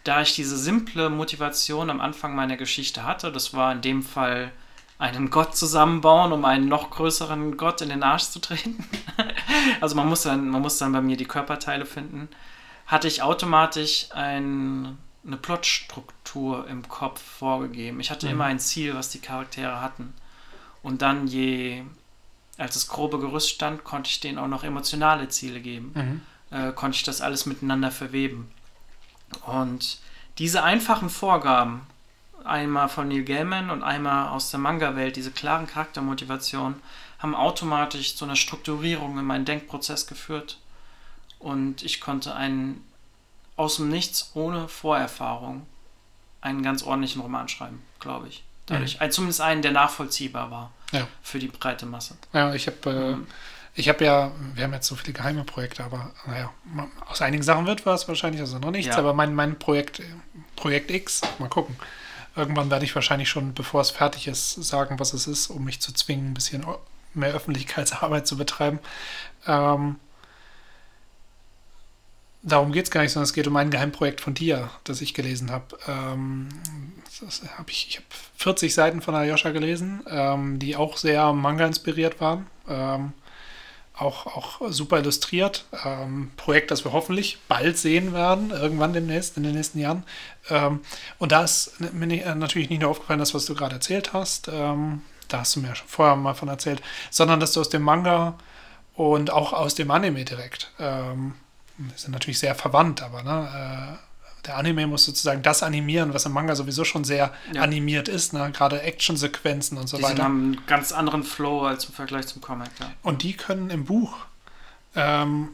S2: da ich diese simple Motivation am Anfang meiner Geschichte hatte, das war in dem Fall einen Gott zusammenbauen, um einen noch größeren Gott in den Arsch zu treten. (laughs) also man muss dann, man muss dann bei mir die Körperteile finden. Hatte ich automatisch ein, eine Plotstruktur im Kopf vorgegeben. Ich hatte
S1: Mhm.
S2: immer ein Ziel, was die Charaktere hatten. Und dann je, als das grobe Gerüst stand, konnte ich denen auch noch emotionale Ziele geben
S1: Mhm.
S2: äh, konnte ich das alles miteinander verweben. Und diese einfachen Vorgaben, einmal von Neil Gaiman und einmal aus der Manga-Welt, diese klaren Charaktermotivationen, haben automatisch zu einer Strukturierung in meinen Denkprozess geführt. Und ich konnte einen aus dem Nichts, ohne Vorerfahrung, einen ganz ordentlichen Roman schreiben, glaube ich. Dadurch, ein, zumindest einen, der nachvollziehbar war
S1: Ja.
S2: für die breite Masse.
S1: Ja, ich habe äh,
S2: Mhm.
S1: Ich habe ja, wir haben jetzt so viele geheime Projekte, aber naja, aus einigen Sachen wird was wahrscheinlich, also noch nichts,
S2: Ja.
S1: aber mein, mein Projekt, Projekt X, mal gucken. Irgendwann werde ich wahrscheinlich schon, bevor es fertig ist, sagen, was es ist, um mich zu zwingen, ein bisschen mehr Öffentlichkeitsarbeit zu betreiben. Ähm, darum geht es gar nicht, sondern es geht um ein Geheimprojekt von dir, das ich gelesen habe. Ähm, hab ich ich habe 40 Seiten von Alyosha gelesen, ähm, die auch sehr Manga inspiriert waren. Ähm, auch, auch super illustriert. Ähm, Projekt, das wir hoffentlich bald sehen werden, irgendwann demnächst, in den nächsten Jahren. Ähm, und da ist mir äh, natürlich nicht nur aufgefallen, das, was du gerade erzählt hast, ähm, da hast du mir schon vorher mal von erzählt, sondern dass du aus dem Manga und auch aus dem Anime direkt, ähm, sind natürlich sehr verwandt, aber ne, der Anime muss sozusagen das animieren, was im Manga sowieso schon sehr
S2: Ja.
S1: animiert ist, ne? gerade Actionsequenzen und so
S2: Die
S1: weiter.
S2: haben einen ganz anderen Flow als im Vergleich zum Comic. Ja.
S1: Und die können im Buch, ähm,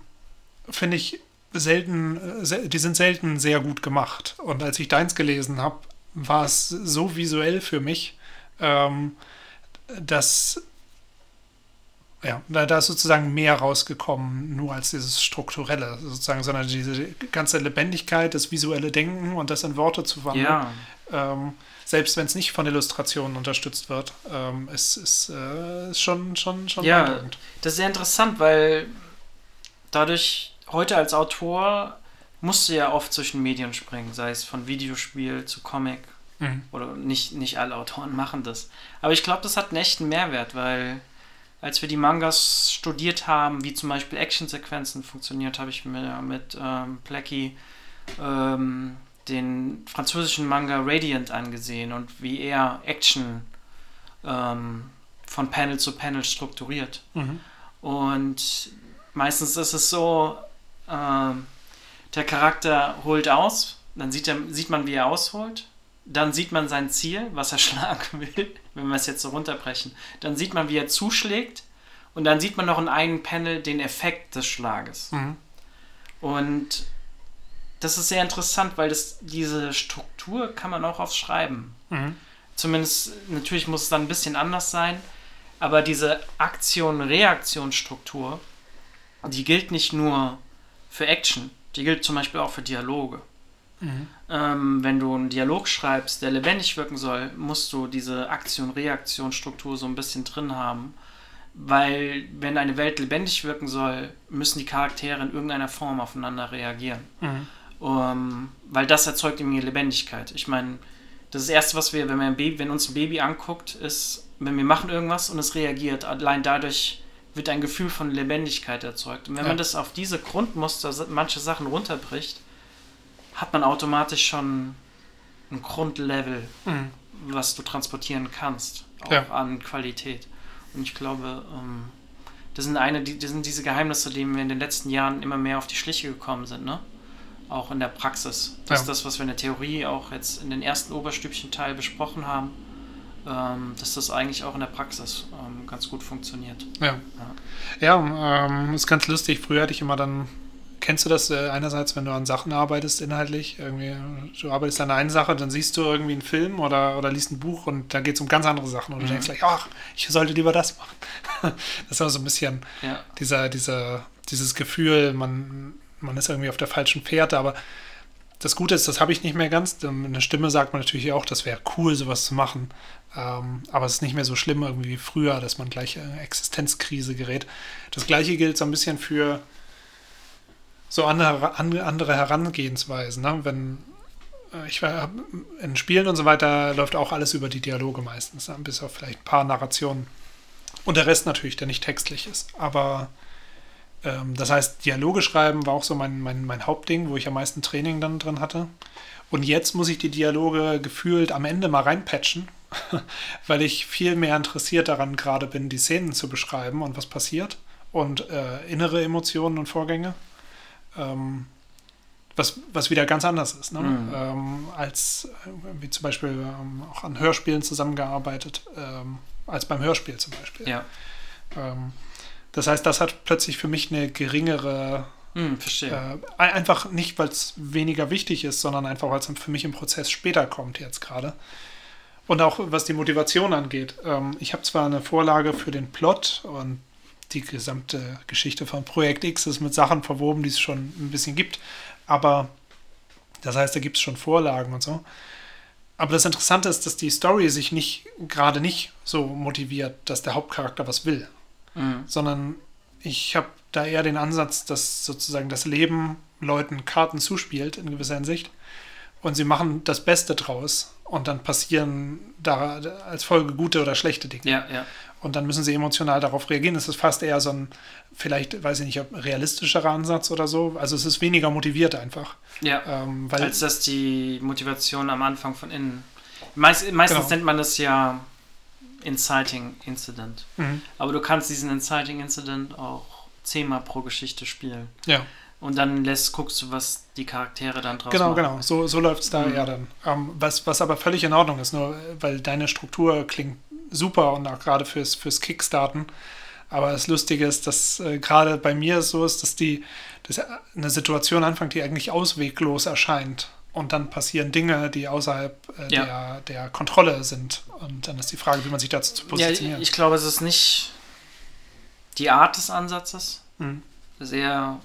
S1: finde ich, selten, äh, die sind selten sehr gut gemacht. Und als ich deins gelesen habe, war es so visuell für mich, ähm, dass ja, da, da ist sozusagen mehr rausgekommen, nur als dieses Strukturelle sozusagen, sondern diese ganze Lebendigkeit, das visuelle Denken und das in Worte zu wandeln.
S2: ja,
S1: Ähm, selbst wenn es nicht von Illustrationen unterstützt wird, ähm, ist, ist, äh, ist schon, schon, schon
S2: Ja.
S1: beeindruckend.
S2: das ist sehr interessant, weil dadurch heute als Autor musst du ja oft zwischen Medien springen, sei es von Videospiel zu Comic
S1: Mhm.
S2: oder nicht, nicht alle Autoren machen das. Aber ich glaube, das hat einen echten Mehrwert, weil als wir die Mangas studiert haben, wie zum Beispiel Actionsequenzen funktioniert, habe ich mir mit ähm, Plecky ähm, den französischen Manga Radiant angesehen und wie er Action ähm, von Panel zu Panel strukturiert.
S1: Mhm.
S2: Und meistens ist es so, ähm, der Charakter holt aus, dann sieht, er, sieht man, wie er ausholt. Dann sieht man sein Ziel, was er (laughs) schlagen will, wenn wir es jetzt so runterbrechen. Dann sieht man, wie er zuschlägt. Und dann sieht man noch in einem Panel den Effekt des Schlages.
S1: Mhm.
S2: Und das ist sehr interessant, weil das, diese Struktur kann man auch aufs Schreiben.
S1: Mhm.
S2: Zumindest, natürlich muss es dann ein bisschen anders sein, aber diese Aktion-Reaktion-Struktur, die gilt nicht nur für Action, die gilt zum Beispiel auch für Dialoge.
S1: Mhm.
S2: Ähm, wenn du einen Dialog schreibst, der lebendig wirken soll, musst du diese Aktion-Reaktion-Struktur so ein bisschen drin haben. Weil, wenn eine Welt lebendig wirken soll, müssen die Charaktere in irgendeiner Form aufeinander reagieren.
S1: Mhm.
S2: Um, weil das erzeugt irgendwie Lebendigkeit. Ich meine, das Erste, was wir, wenn, wir ein Baby, wenn uns ein Baby anguckt, ist, wenn wir machen irgendwas und es reagiert, allein dadurch wird ein Gefühl von Lebendigkeit erzeugt. Und wenn
S1: Ja.
S2: man das auf diese Grundmuster, manche Sachen runterbricht, hat man automatisch schon ein Grundlevel,
S1: Mhm.
S2: was du transportieren kannst, auch
S1: Ja.
S2: an Qualität. Und ich glaube, ähm, das sind eine, die, das sind diese Geheimnisse, denen wir in den letzten Jahren immer mehr auf die Schliche gekommen sind, ne? Auch in der Praxis. Das
S1: Ja.
S2: ist das, was wir in der Theorie auch jetzt in den ersten Oberstübchen-Teil besprochen haben, ähm, dass das eigentlich auch in der Praxis ähm, ganz gut funktioniert.
S1: Ja. Ja, ähm, ist ganz lustig. Früher hatte ich immer dann, kennst du das äh, einerseits, wenn du an Sachen arbeitest, inhaltlich, irgendwie, du arbeitest an einer Sache, dann siehst du irgendwie einen Film oder, oder liest ein Buch und da geht es um ganz andere Sachen und du
S2: Mhm.
S1: denkst gleich, ach, ich sollte lieber das machen. (laughs) das ist auch so ein bisschen
S2: Ja,
S1: dieser, dieser, dieses Gefühl, man, man ist irgendwie auf der falschen Fährte, aber das Gute ist, das habe ich nicht mehr ganz. Ähm, Eine Stimme sagt man natürlich auch, das wäre cool, sowas zu machen. Ähm, aber es ist nicht mehr so schlimm irgendwie wie früher, dass man gleich in eine Existenzkrise gerät. Das gleiche gilt so ein bisschen für so andere, andere, Herangehensweisen. Ne? Wenn äh, ich in Spielen und so weiter läuft auch alles über die Dialoge meistens, ne? bis auf vielleicht ein paar Narrationen. Und der Rest natürlich, der nicht textlich ist. Aber ähm, das heißt, Dialoge schreiben war auch so mein, mein, mein Hauptding, wo ich am meisten Training dann drin hatte. Und jetzt muss ich die Dialoge gefühlt am Ende mal reinpatchen, (laughs) weil ich viel mehr interessiert daran gerade bin, die Szenen zu beschreiben und was passiert und äh, innere Emotionen und Vorgänge. Ähm, was, was wieder ganz anders ist, ne?
S2: Mhm.
S1: ähm, als äh, wie zum Beispiel ähm, auch an Hörspielen zusammengearbeitet, ähm, als beim Hörspiel zum Beispiel.
S2: ja.
S1: Ähm, das heißt, das hat plötzlich für mich eine geringere,
S2: Hm, verstehe.
S1: äh, ein- einfach nicht, weil es weniger wichtig ist, sondern einfach, weil es für mich im Prozess später kommt jetzt gerade. Und auch was die Motivation angeht. Ähm, ich habe zwar eine Vorlage für den Plot und die gesamte Geschichte von Projekt X ist mit Sachen verwoben, die es schon ein bisschen gibt, aber das heißt, da gibt es schon Vorlagen und so. Aber das Interessante ist, dass die Story sich nicht gerade nicht so motiviert, dass der Hauptcharakter was will
S2: Hm.
S1: sondern ich habe da eher den Ansatz, dass sozusagen das Leben Leuten Karten zuspielt in gewisser Hinsicht und sie machen das Beste draus und dann passieren da als Folge gute oder schlechte Dinge.
S2: Ja, ja.
S1: Und dann müssen sie emotional darauf reagieren. Es ist fast eher so ein, vielleicht, weiß ich nicht, realistischerer Ansatz oder so. Also es ist weniger motiviert einfach.
S2: Ja.
S1: Ähm, weil,
S2: als dass die Motivation am Anfang von innen. Meist, meistens
S1: Genau.
S2: nennt man das ja Inciting Incident.
S1: Mhm.
S2: Aber du kannst diesen Inciting Incident auch zehnmal pro Geschichte spielen.
S1: ja,
S2: Und dann lässt, guckst du, was die Charaktere dann draus
S1: Genau,
S2: machen.
S1: genau. So, so läuft es da
S2: Mhm.
S1: eher dann. Ähm, was, was aber völlig in Ordnung ist, nur weil deine Struktur klingt super und auch gerade fürs, fürs Kickstarten. Aber das Lustige ist, dass äh, gerade bei mir so ist, dass die dass eine Situation anfängt, die eigentlich ausweglos erscheint. Und dann passieren Dinge, die außerhalb äh,
S2: Ja.
S1: der, der Kontrolle sind. Und dann ist die Frage, wie man sich dazu zu
S2: Ja,
S1: positionieren.
S2: ich glaube, es ist nicht die Art des Ansatzes,
S1: Mhm.
S2: eher,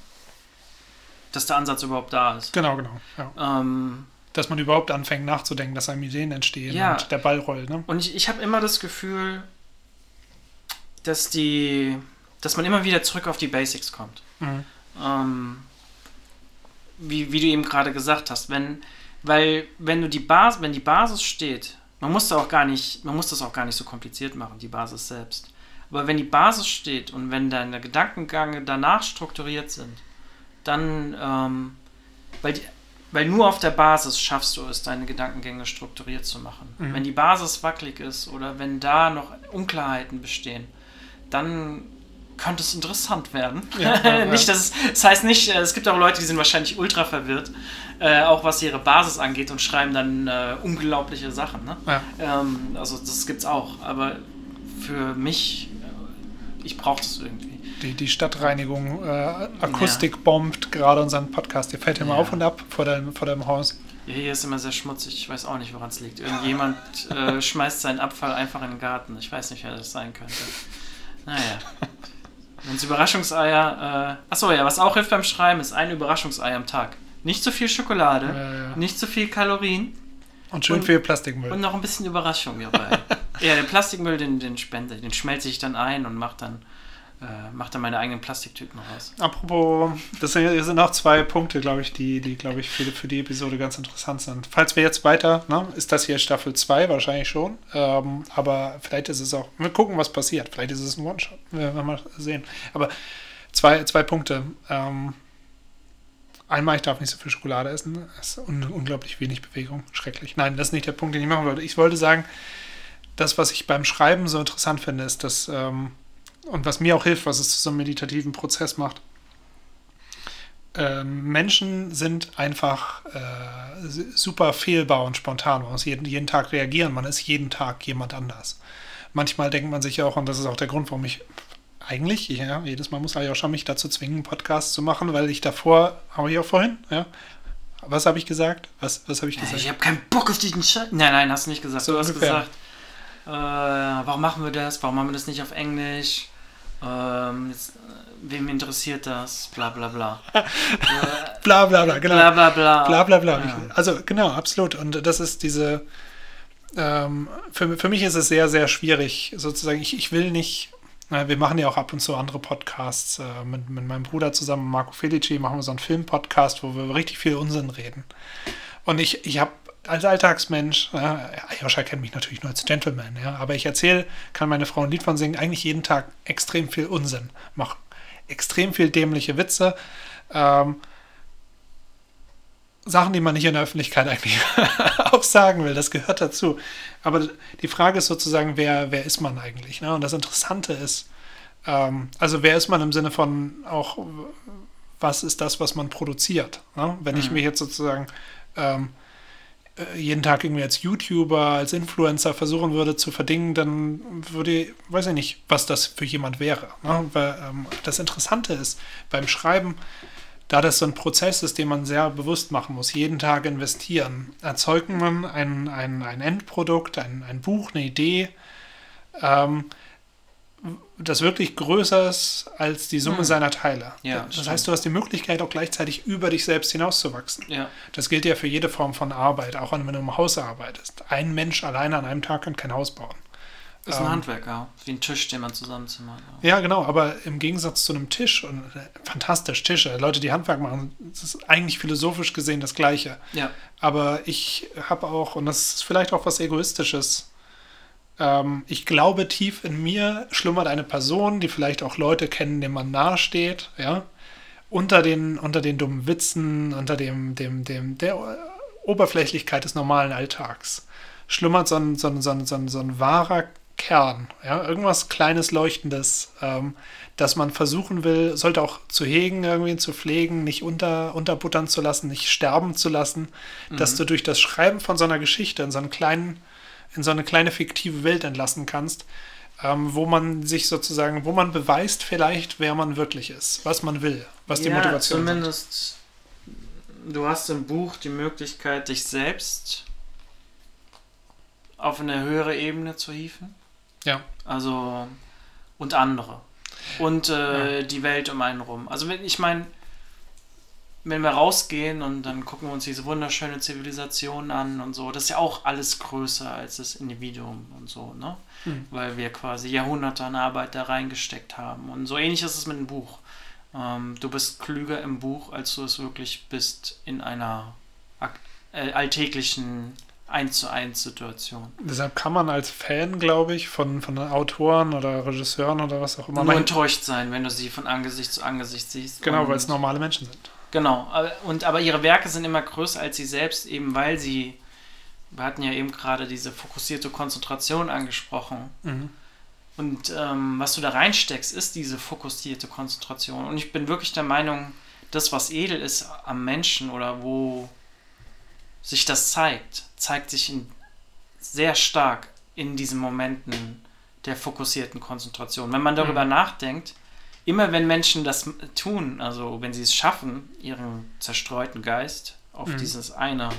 S2: dass der Ansatz überhaupt da ist.
S1: Genau, genau. Ja.
S2: Ähm,
S1: Dass man überhaupt anfängt nachzudenken, dass einem Ideen entstehen
S2: Ja.
S1: und der Ball rollt. Ne?
S2: und ich, ich habe immer das Gefühl, dass die, dass man immer wieder zurück auf die Basics kommt.
S1: Mhm.
S2: Ähm, wie, wie du eben gerade gesagt hast, wenn, weil wenn du die Basis, wenn die Basis steht, man muss da auch gar nicht, man muss das auch gar nicht so kompliziert machen, die Basis selbst. Aber wenn die Basis steht und wenn deine Gedankengänge danach strukturiert sind, dann, ähm, weil, die, weil nur auf der Basis schaffst du es, deine Gedankengänge strukturiert zu machen.
S1: Mhm.
S2: Wenn die Basis wackelig ist oder wenn da noch Unklarheiten bestehen, dann könnte es interessant werden.
S1: Ja, ja, (laughs)
S2: nicht, dass es, das heißt nicht, äh, es gibt auch Leute, die sind wahrscheinlich ultra verwirrt, äh, auch was ihre Basis angeht und schreiben dann äh, unglaubliche Sachen. Ne?
S1: Ja.
S2: Ähm, also das gibt's auch, aber für mich, äh, ich brauche das irgendwie.
S1: Die, die Stadtreinigung äh, Akustik bombt gerade unseren Podcast. Ihr fällt immer
S2: Ja.
S1: auf und ab vor deinem, vor deinem Haus.
S2: Ja, hier ist immer sehr schmutzig, ich weiß auch nicht, woran es liegt. Irgendjemand (laughs) äh, schmeißt seinen Abfall einfach in den Garten. Ich weiß nicht, wer das sein könnte. Naja. Wenn es Überraschungseier. Äh, achso, ja, was auch hilft beim Schreiben, ist ein Überraschungsei am Tag. Nicht zu viel Schokolade,
S1: Ja, ja.
S2: nicht zu viel Kalorien
S1: Und schön
S2: Und-
S1: viel Plastikmüll.
S2: und noch ein bisschen Überraschung dabei. (laughs) ja, den Plastikmüll, den, den spende, den schmelze ich dann ein und mache dann, äh, mach dann meine eigenen Plastiktüten raus.
S1: Apropos, das sind, sind auch zwei Punkte, glaube ich, die, die glaube ich, für, für die Episode ganz interessant sind. Falls wir jetzt weiter, ne, ist das hier Staffel 2 wahrscheinlich schon, ähm, aber vielleicht ist es auch, wir gucken, was passiert. Vielleicht ist es ein One-Shot, wir werden mal sehen. Aber zwei, zwei Punkte. Ähm, einmal, ich darf nicht so viel Schokolade essen, das ist un unglaublich wenig Bewegung, schrecklich. Nein, das ist nicht der Punkt, den ich machen wollte. Ich wollte sagen, das, was ich beim Schreiben so interessant finde, ist, dass, ähm, und was mir auch hilft, was es zu so einem meditativen Prozess macht, ähm, Menschen sind einfach äh, super fehlbar und spontan. Man muss jeden, jeden Tag reagieren. Man ist jeden Tag jemand anders. Manchmal denkt man sich auch, und das ist auch der Grund, warum ich eigentlich, ja, jedes Mal muss Ayosha mich dazu zwingen, einen Podcast zu machen, weil ich davor, habe ich auch vorhin, ja. Was habe ich gesagt? Was, was habe ich gesagt?
S2: Ich habe keinen Bock auf diesen Scheiß. Nein, nein, hast du nicht gesagt.
S1: So
S2: du hast
S1: ungefähr.
S2: gesagt, äh, warum machen wir das? Warum machen wir das nicht auf Englisch? Ähm, jetzt, äh, wem interessiert das? Bla bla bla. (laughs)
S1: bla bla bla, genau.
S2: bla bla bla.
S1: bla bla bla.
S2: Ja.
S1: Also genau, absolut. Und das ist diese, ähm, für, für mich ist es sehr, sehr schwierig, sozusagen, ich, ich will nicht, na, wir machen ja auch ab und zu andere Podcasts, äh, mit, mit meinem Bruder zusammen, Marco Felici, machen wir so einen Film-Podcast, wo wir richtig viel Unsinn reden. Und ich, ich habe als Alltagsmensch, ja, Ayosha kennt mich natürlich nur als Gentleman, ja, aber ich erzähle, kann meine Frau ein Lied von singen, eigentlich jeden Tag extrem viel Unsinn machen. Extrem viel dämliche Witze. Ähm, Sachen, die man nicht in der Öffentlichkeit eigentlich (laughs) auch sagen will, das gehört dazu. Aber die Frage ist sozusagen, wer, wer ist man eigentlich? Ne? Und das Interessante ist, ähm, also wer ist man im Sinne von auch, was ist das, was man produziert? Ne? Wenn ich
S2: Mhm.
S1: mich jetzt sozusagen ähm, äh, jeden Tag irgendwie als YouTuber, als Influencer versuchen würde zu verdingen, dann würde, weiß ich nicht, was das für jemand wäre. Ne? Weil, ähm, das Interessante ist, beim Schreiben, da das so ein Prozess ist, den man sehr bewusst machen muss, jeden Tag investieren, erzeugt man ein, ein, ein Endprodukt, ein, ein Buch, eine Idee, ähm, das wirklich größer ist als die Summe
S2: Hm.
S1: seiner Teile.
S2: Ja,
S1: das
S2: stimmt.
S1: heißt, du hast die Möglichkeit, auch gleichzeitig über dich selbst hinauszuwachsen.
S2: Ja,
S1: Das gilt ja für jede Form von Arbeit, auch wenn du im Haus arbeitest. Ein Mensch alleine an einem Tag kann kein Haus bauen.
S2: ist ein
S1: Ähm,
S2: Handwerk, ja. Wie ein Tisch, den man zusammenzimmert.
S1: Ja, genau, aber im Gegensatz zu einem Tisch, und äh, fantastisch, Tische, Leute, die Handwerk machen, das ist eigentlich philosophisch gesehen das Gleiche.
S2: Ja.
S1: Aber ich habe auch, und das ist vielleicht auch was Egoistisches, ähm, ich glaube, tief in mir schlummert eine Person, die vielleicht auch Leute kennen, denen man nahesteht, ja, unter den, unter den dummen Witzen, unter dem, dem, dem, der Oberflächlichkeit des normalen Alltags schlummert so ein, so ein, so ein, so ein, so ein wahrer Kern, ja, irgendwas kleines Leuchtendes, ähm, das man versuchen will, sollte auch zu hegen, irgendwie zu pflegen, nicht unter, unterbuttern zu lassen, nicht sterben zu lassen, mhm. dass du durch das Schreiben von so einer Geschichte in so einen kleinen, in so eine kleine fiktive Welt entlassen kannst, ähm, wo man sich sozusagen, wo man beweist vielleicht, wer man wirklich ist, was man will, was
S2: ja,
S1: die Motivation
S2: ist. Zumindest, sind. du hast im Buch die Möglichkeit, dich selbst auf eine höhere Ebene zu hieven.
S1: Ja.
S2: Also, und andere. Und äh, ja. die Welt um einen rum. Also, wenn ich meine, wenn wir rausgehen und dann gucken wir uns diese wunderschöne Zivilisation an und so, das ist ja auch alles größer als das Individuum und so, ne? Mhm. Weil wir quasi Jahrhunderte an Arbeit da reingesteckt haben. Und so ähnlich ist es mit einem Buch. Ähm, du bist klüger im Buch, als du es wirklich bist in einer äh, alltäglichen 1 zu 1 Situation.
S1: Deshalb kann man als Fan, glaube ich, von, von Autoren oder Regisseuren oder was auch immer.
S2: Nur enttäuscht sein, wenn du sie von Angesicht zu Angesicht siehst.
S1: Genau, weil es normale Menschen sind.
S2: Genau, und aber ihre Werke sind immer größer als sie selbst, eben weil sie, wir hatten ja eben gerade diese fokussierte Konzentration angesprochen. Mhm. Und ähm, was du da reinsteckst, ist diese fokussierte Konzentration. Und ich bin wirklich der Meinung, das, was edel ist am Menschen oder wo sich das zeigt, zeigt sich in, sehr stark in diesen Momenten der fokussierten Konzentration. Wenn man darüber mhm. nachdenkt, immer wenn Menschen das tun, also wenn sie es schaffen, ihren zerstreuten Geist auf mhm. dieses eine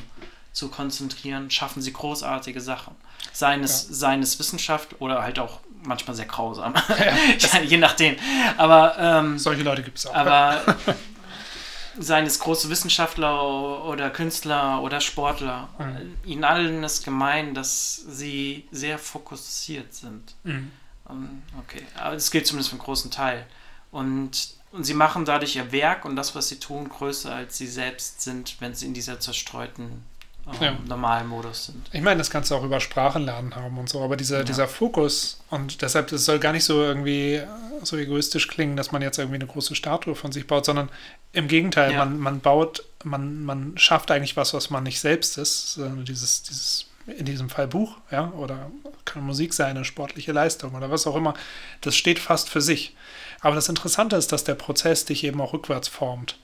S2: zu konzentrieren, schaffen sie großartige Sachen. Seines, ja. seines Wissenschaft oder halt auch manchmal sehr grausam. (laughs) (laughs) Ja, je nachdem. Aber ähm,
S1: solche Leute gibt es auch.
S2: Aber (laughs) seien es große Wissenschaftler oder Künstler oder Sportler, mhm. ihnen allen ist gemein, dass sie sehr fokussiert sind. Mhm. Okay, aber das gilt zumindest für einen großen Teil. Und, und sie machen dadurch ihr Werk und das, was sie tun, größer als sie selbst sind, wenn sie in dieser zerstreuten ja. normalen Modus sind.
S1: Ich meine, das kannst du auch über Sprachenlernen haben und so, aber dieser, ja. dieser Fokus und deshalb, es soll gar nicht so irgendwie so egoistisch klingen, dass man jetzt irgendwie eine große Statue von sich baut, sondern im Gegenteil, ja. man, man baut, man, man schafft eigentlich was, was man nicht selbst ist, dieses, dieses in diesem Fall Buch, ja, oder kann Musik sein, eine sportliche Leistung oder was auch immer, das steht fast für sich. Aber das Interessante ist, dass der Prozess dich eben auch rückwärts formt.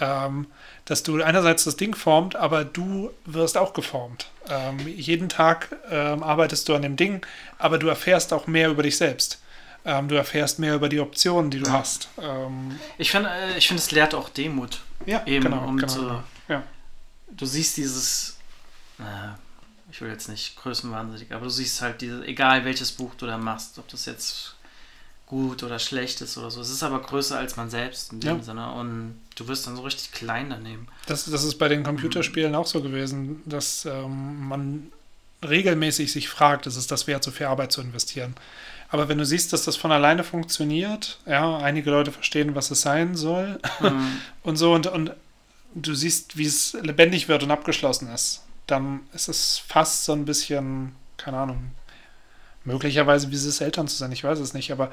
S1: Ähm, dass du einerseits das Ding formt, aber du wirst auch geformt. Ähm, jeden Tag ähm, arbeitest du an dem Ding, aber du erfährst auch mehr über dich selbst. Ähm, du erfährst mehr über die Optionen, die du hast. Ähm,
S2: ich finde, äh, ich find, es lehrt auch Demut.
S1: Ja, eben. genau. Und genau,
S2: genau. Ja. du siehst dieses, äh, ich will jetzt nicht größenwahnsinnig, aber du siehst halt diese, egal welches Buch du da machst, ob das jetzt gut oder schlecht ist oder so. Es ist aber größer als man selbst in dem ja. Sinne und du wirst dann so richtig klein daneben.
S1: Das, das ist bei den Computerspielen mhm. auch so gewesen, dass ähm, man regelmäßig sich fragt, ist es das wert, so viel Arbeit zu investieren? Aber wenn du siehst, dass das von alleine funktioniert, ja, einige Leute verstehen, was es sein soll mhm. (laughs) und so und, und du siehst, wie es lebendig wird und abgeschlossen ist, dann ist es fast so ein bisschen, keine Ahnung, möglicherweise wie es Eltern zu sein, ich weiß es nicht, aber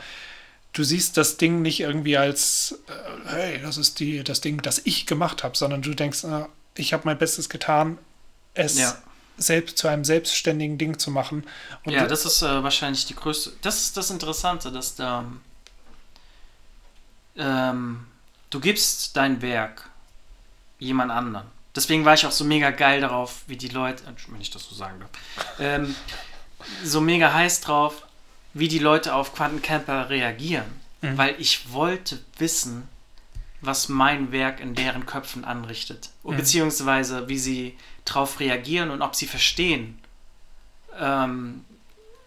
S1: du siehst das Ding nicht irgendwie als, äh, hey, das ist die, das Ding, das ich gemacht habe, sondern du denkst, äh, ich habe mein Bestes getan, es ja. selbst zu einem selbstständigen Ding zu machen.
S2: Und ja, das ist äh, wahrscheinlich die größte, das ist das Interessante, dass da, ähm, du gibst dein Werk jemand anderen. Deswegen war ich auch so mega geil darauf, wie die Leute, wenn ich das so sagen darf, ähm, so mega heiß drauf, wie die Leute auf Quantencamper reagieren. Mhm. Weil ich wollte wissen, was mein Werk in deren Köpfen anrichtet. Mhm. Beziehungsweise wie sie darauf reagieren und ob sie verstehen, ähm,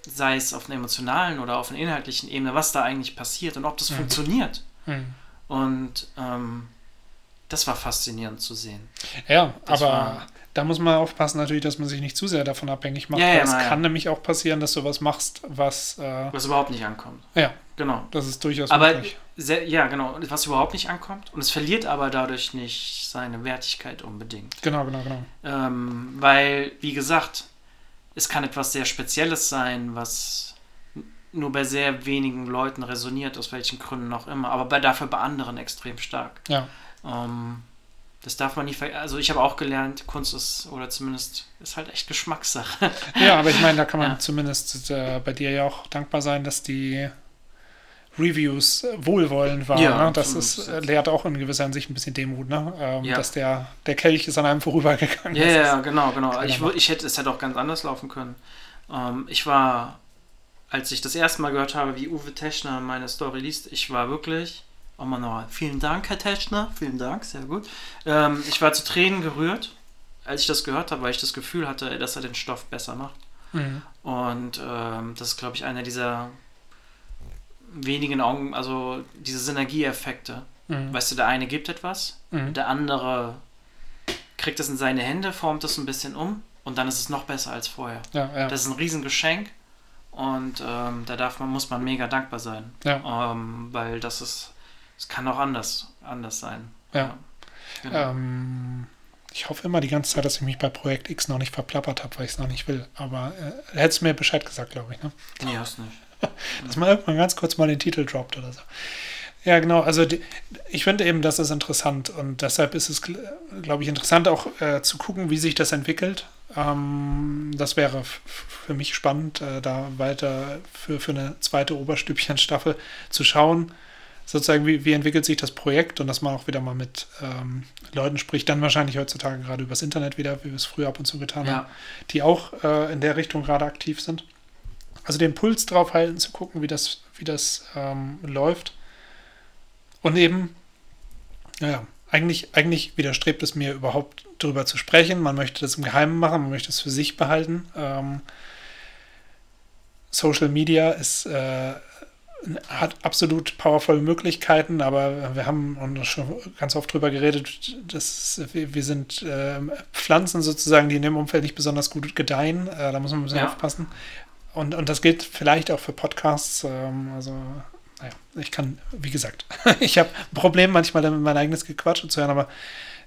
S2: sei es auf einer emotionalen oder auf einer inhaltlichen Ebene, was da eigentlich passiert und ob das mhm. funktioniert. Mhm. Und ähm, das war faszinierend zu sehen.
S1: Ja, das aber da muss man aufpassen natürlich, dass man sich nicht zu sehr davon abhängig macht. Ja, ja, es ja. kann nämlich auch passieren, dass du was machst, was... Äh,
S2: was überhaupt nicht ankommt.
S1: Ja.
S2: Genau.
S1: Das ist durchaus
S2: aber möglich. Sehr, ja, genau. Was überhaupt nicht ankommt. Und es verliert aber dadurch nicht seine Wertigkeit unbedingt.
S1: Genau, genau, genau.
S2: Ähm, weil, wie gesagt, es kann etwas sehr Spezielles sein, was nur bei sehr wenigen Leuten resoniert, aus welchen Gründen auch immer, aber bei, dafür bei anderen extrem stark.
S1: Ja.
S2: Ähm, Das darf man nicht ver Also ich habe auch gelernt, Kunst ist, oder zumindest ist halt echt Geschmackssache. (laughs)
S1: Ja, aber ich meine, da kann man
S2: Ja.
S1: zumindest äh, bei dir ja auch dankbar sein, dass die Reviews wohlwollend waren.
S2: Ja,
S1: ne? Das ist, lehrt auch in gewisser Hinsicht ein bisschen Demut, ne? Ähm,
S2: Ja.
S1: Dass der, der Kelch ist an einem vorübergegangen.
S2: Ja, ja, genau, genau. Ich, ich hätte, es hätte auch ganz anders laufen können. Ähm, ich war, als ich das erste Mal gehört habe, wie Uwe Teschner meine Story liest, ich war wirklich, oh Mann, oh, vielen Dank, Herr Teschner, vielen Dank, sehr gut. Ähm, ich war zu Tränen gerührt, als ich das gehört habe, weil ich das Gefühl hatte, dass er den Stoff besser macht.
S1: Mhm.
S2: Und ähm, das ist, glaube ich, einer dieser wenigen Augen, also diese Synergieeffekte.
S1: Mhm.
S2: Weißt du, der eine gibt etwas,
S1: Mhm.
S2: der andere kriegt es in seine Hände, formt es ein bisschen um und dann ist es noch besser als vorher.
S1: Ja, ja.
S2: Das ist ein Riesengeschenk und ähm, da darf man, muss man mega dankbar sein.
S1: ja.
S2: Ähm, weil das ist, es kann auch anders, anders sein.
S1: Ja.
S2: Genau.
S1: Ähm, ich hoffe immer die ganze Zeit, dass ich mich bei Projekt X noch nicht verplappert habe, weil ich es noch nicht will. Aber äh, hättest du mir Bescheid gesagt, glaube ich. Ne?
S2: Nee, hast nicht. (laughs)
S1: Dass man irgendwann ganz kurz mal den Titel droppt oder so. Ja, genau. Also die, ich finde eben, das ist interessant und deshalb ist es, glaube ich, interessant auch äh, zu gucken, wie sich das entwickelt. Ähm, das wäre für mich spannend, äh, da weiter für, für eine zweite Oberstübchen-Staffel zu schauen, sozusagen, wie, wie entwickelt sich das Projekt und dass man auch wieder mal mit ähm, Leuten spricht, dann wahrscheinlich heutzutage gerade übers Internet wieder, wie wir es früher ab und zu getan haben
S2: Ja,
S1: die auch äh, in der Richtung gerade aktiv sind. Also den Puls drauf halten, zu gucken, wie das, wie das ähm, läuft. Und eben, naja, eigentlich, eigentlich widerstrebt es mir überhaupt darüber zu sprechen. Man möchte das im Geheimen machen, man möchte es für sich behalten. Ähm, Social Media ist, äh, hat absolut powervolle Möglichkeiten, aber wir haben schon ganz oft drüber geredet, dass wir, wir sind ähm, Pflanzen sozusagen, die in dem Umfeld nicht besonders gut gedeihen. Äh, da muss man ein bisschen
S2: Ja.
S1: aufpassen. Und, und das gilt vielleicht auch für Podcasts. Ähm, also, naja, ich kann, wie gesagt, (laughs) ich habe ein Problem manchmal damit, mein eigenes Gequatsche zu hören, aber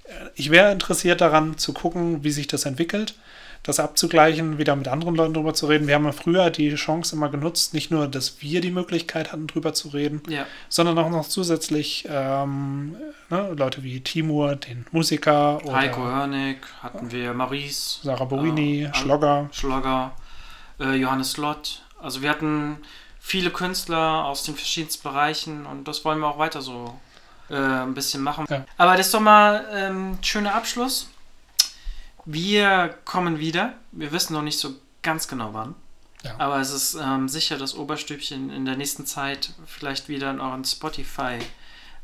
S1: äh, ich wäre interessiert daran zu gucken, wie sich das entwickelt, das abzugleichen, wieder mit anderen Leuten drüber zu reden. Wir haben ja früher die Chance immer genutzt, nicht nur, dass wir die Möglichkeit hatten, drüber zu reden,
S2: ja,
S1: sondern auch noch zusätzlich ähm, ne, Leute wie Timur, den Musiker oder
S2: Heiko Hörnig hatten wir, Maurice,
S1: Sarah Borini,
S2: Ja,
S1: Schlogger.
S2: Schlogger, äh, Johannes Lott. Also wir hatten viele Künstler aus den verschiedensten Bereichen und das wollen wir auch weiter so äh, ein bisschen machen.
S1: Ja.
S2: Aber das ist doch mal ähm, ein schöner Abschluss. Wir kommen wieder. Wir wissen noch nicht so ganz genau wann.
S1: Ja.
S2: Aber es ist ähm, sicher, dass Oberstübchen in der nächsten Zeit vielleicht wieder in euren Spotify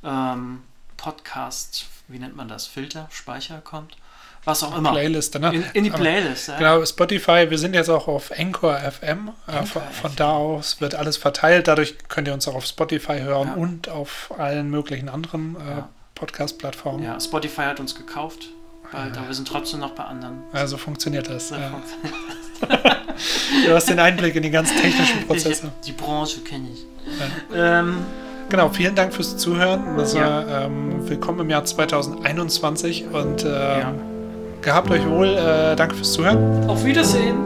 S2: ähm, Podcast, wie nennt man das, Filter, Speicher kommt. Was auch immer.
S1: Playliste, ne?
S2: In, in die Playlist. Ja.
S1: Genau, Spotify, wir sind jetzt auch auf Anchor FM. Äh,
S2: Anchor
S1: von, von da aus wird alles verteilt. Dadurch könnt ihr uns auch auf Spotify hören
S2: Ja.
S1: und auf allen möglichen anderen äh. Podcast-Plattformen.
S2: Ja, Spotify hat uns gekauft, bald, aber wir sind trotzdem noch bei anderen.
S1: Also funktioniert das.
S2: So
S1: Ja.
S2: funktioniert
S1: Du hast den Einblick in die ganz technischen
S2: das.
S1: Prozesse.
S2: Die Branche kenne ich. Ähm,
S1: Genau, vielen Dank fürs Zuhören. Das
S2: Ja.
S1: war, ähm, willkommen im Jahr 2021 und ähm,
S2: Ja.
S1: gehabt euch wohl. Äh, danke fürs Zuhören.
S2: auf Wiedersehen.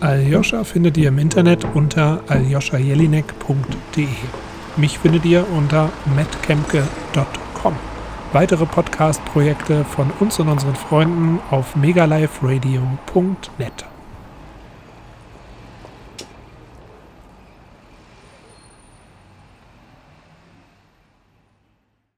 S1: Aljoscha findet ihr im Internet unter aljoschajelinek.de. Mich findet ihr unter mattkemke.com. Weitere Podcast-Projekte von uns und unseren Freunden auf megaliferadio.net.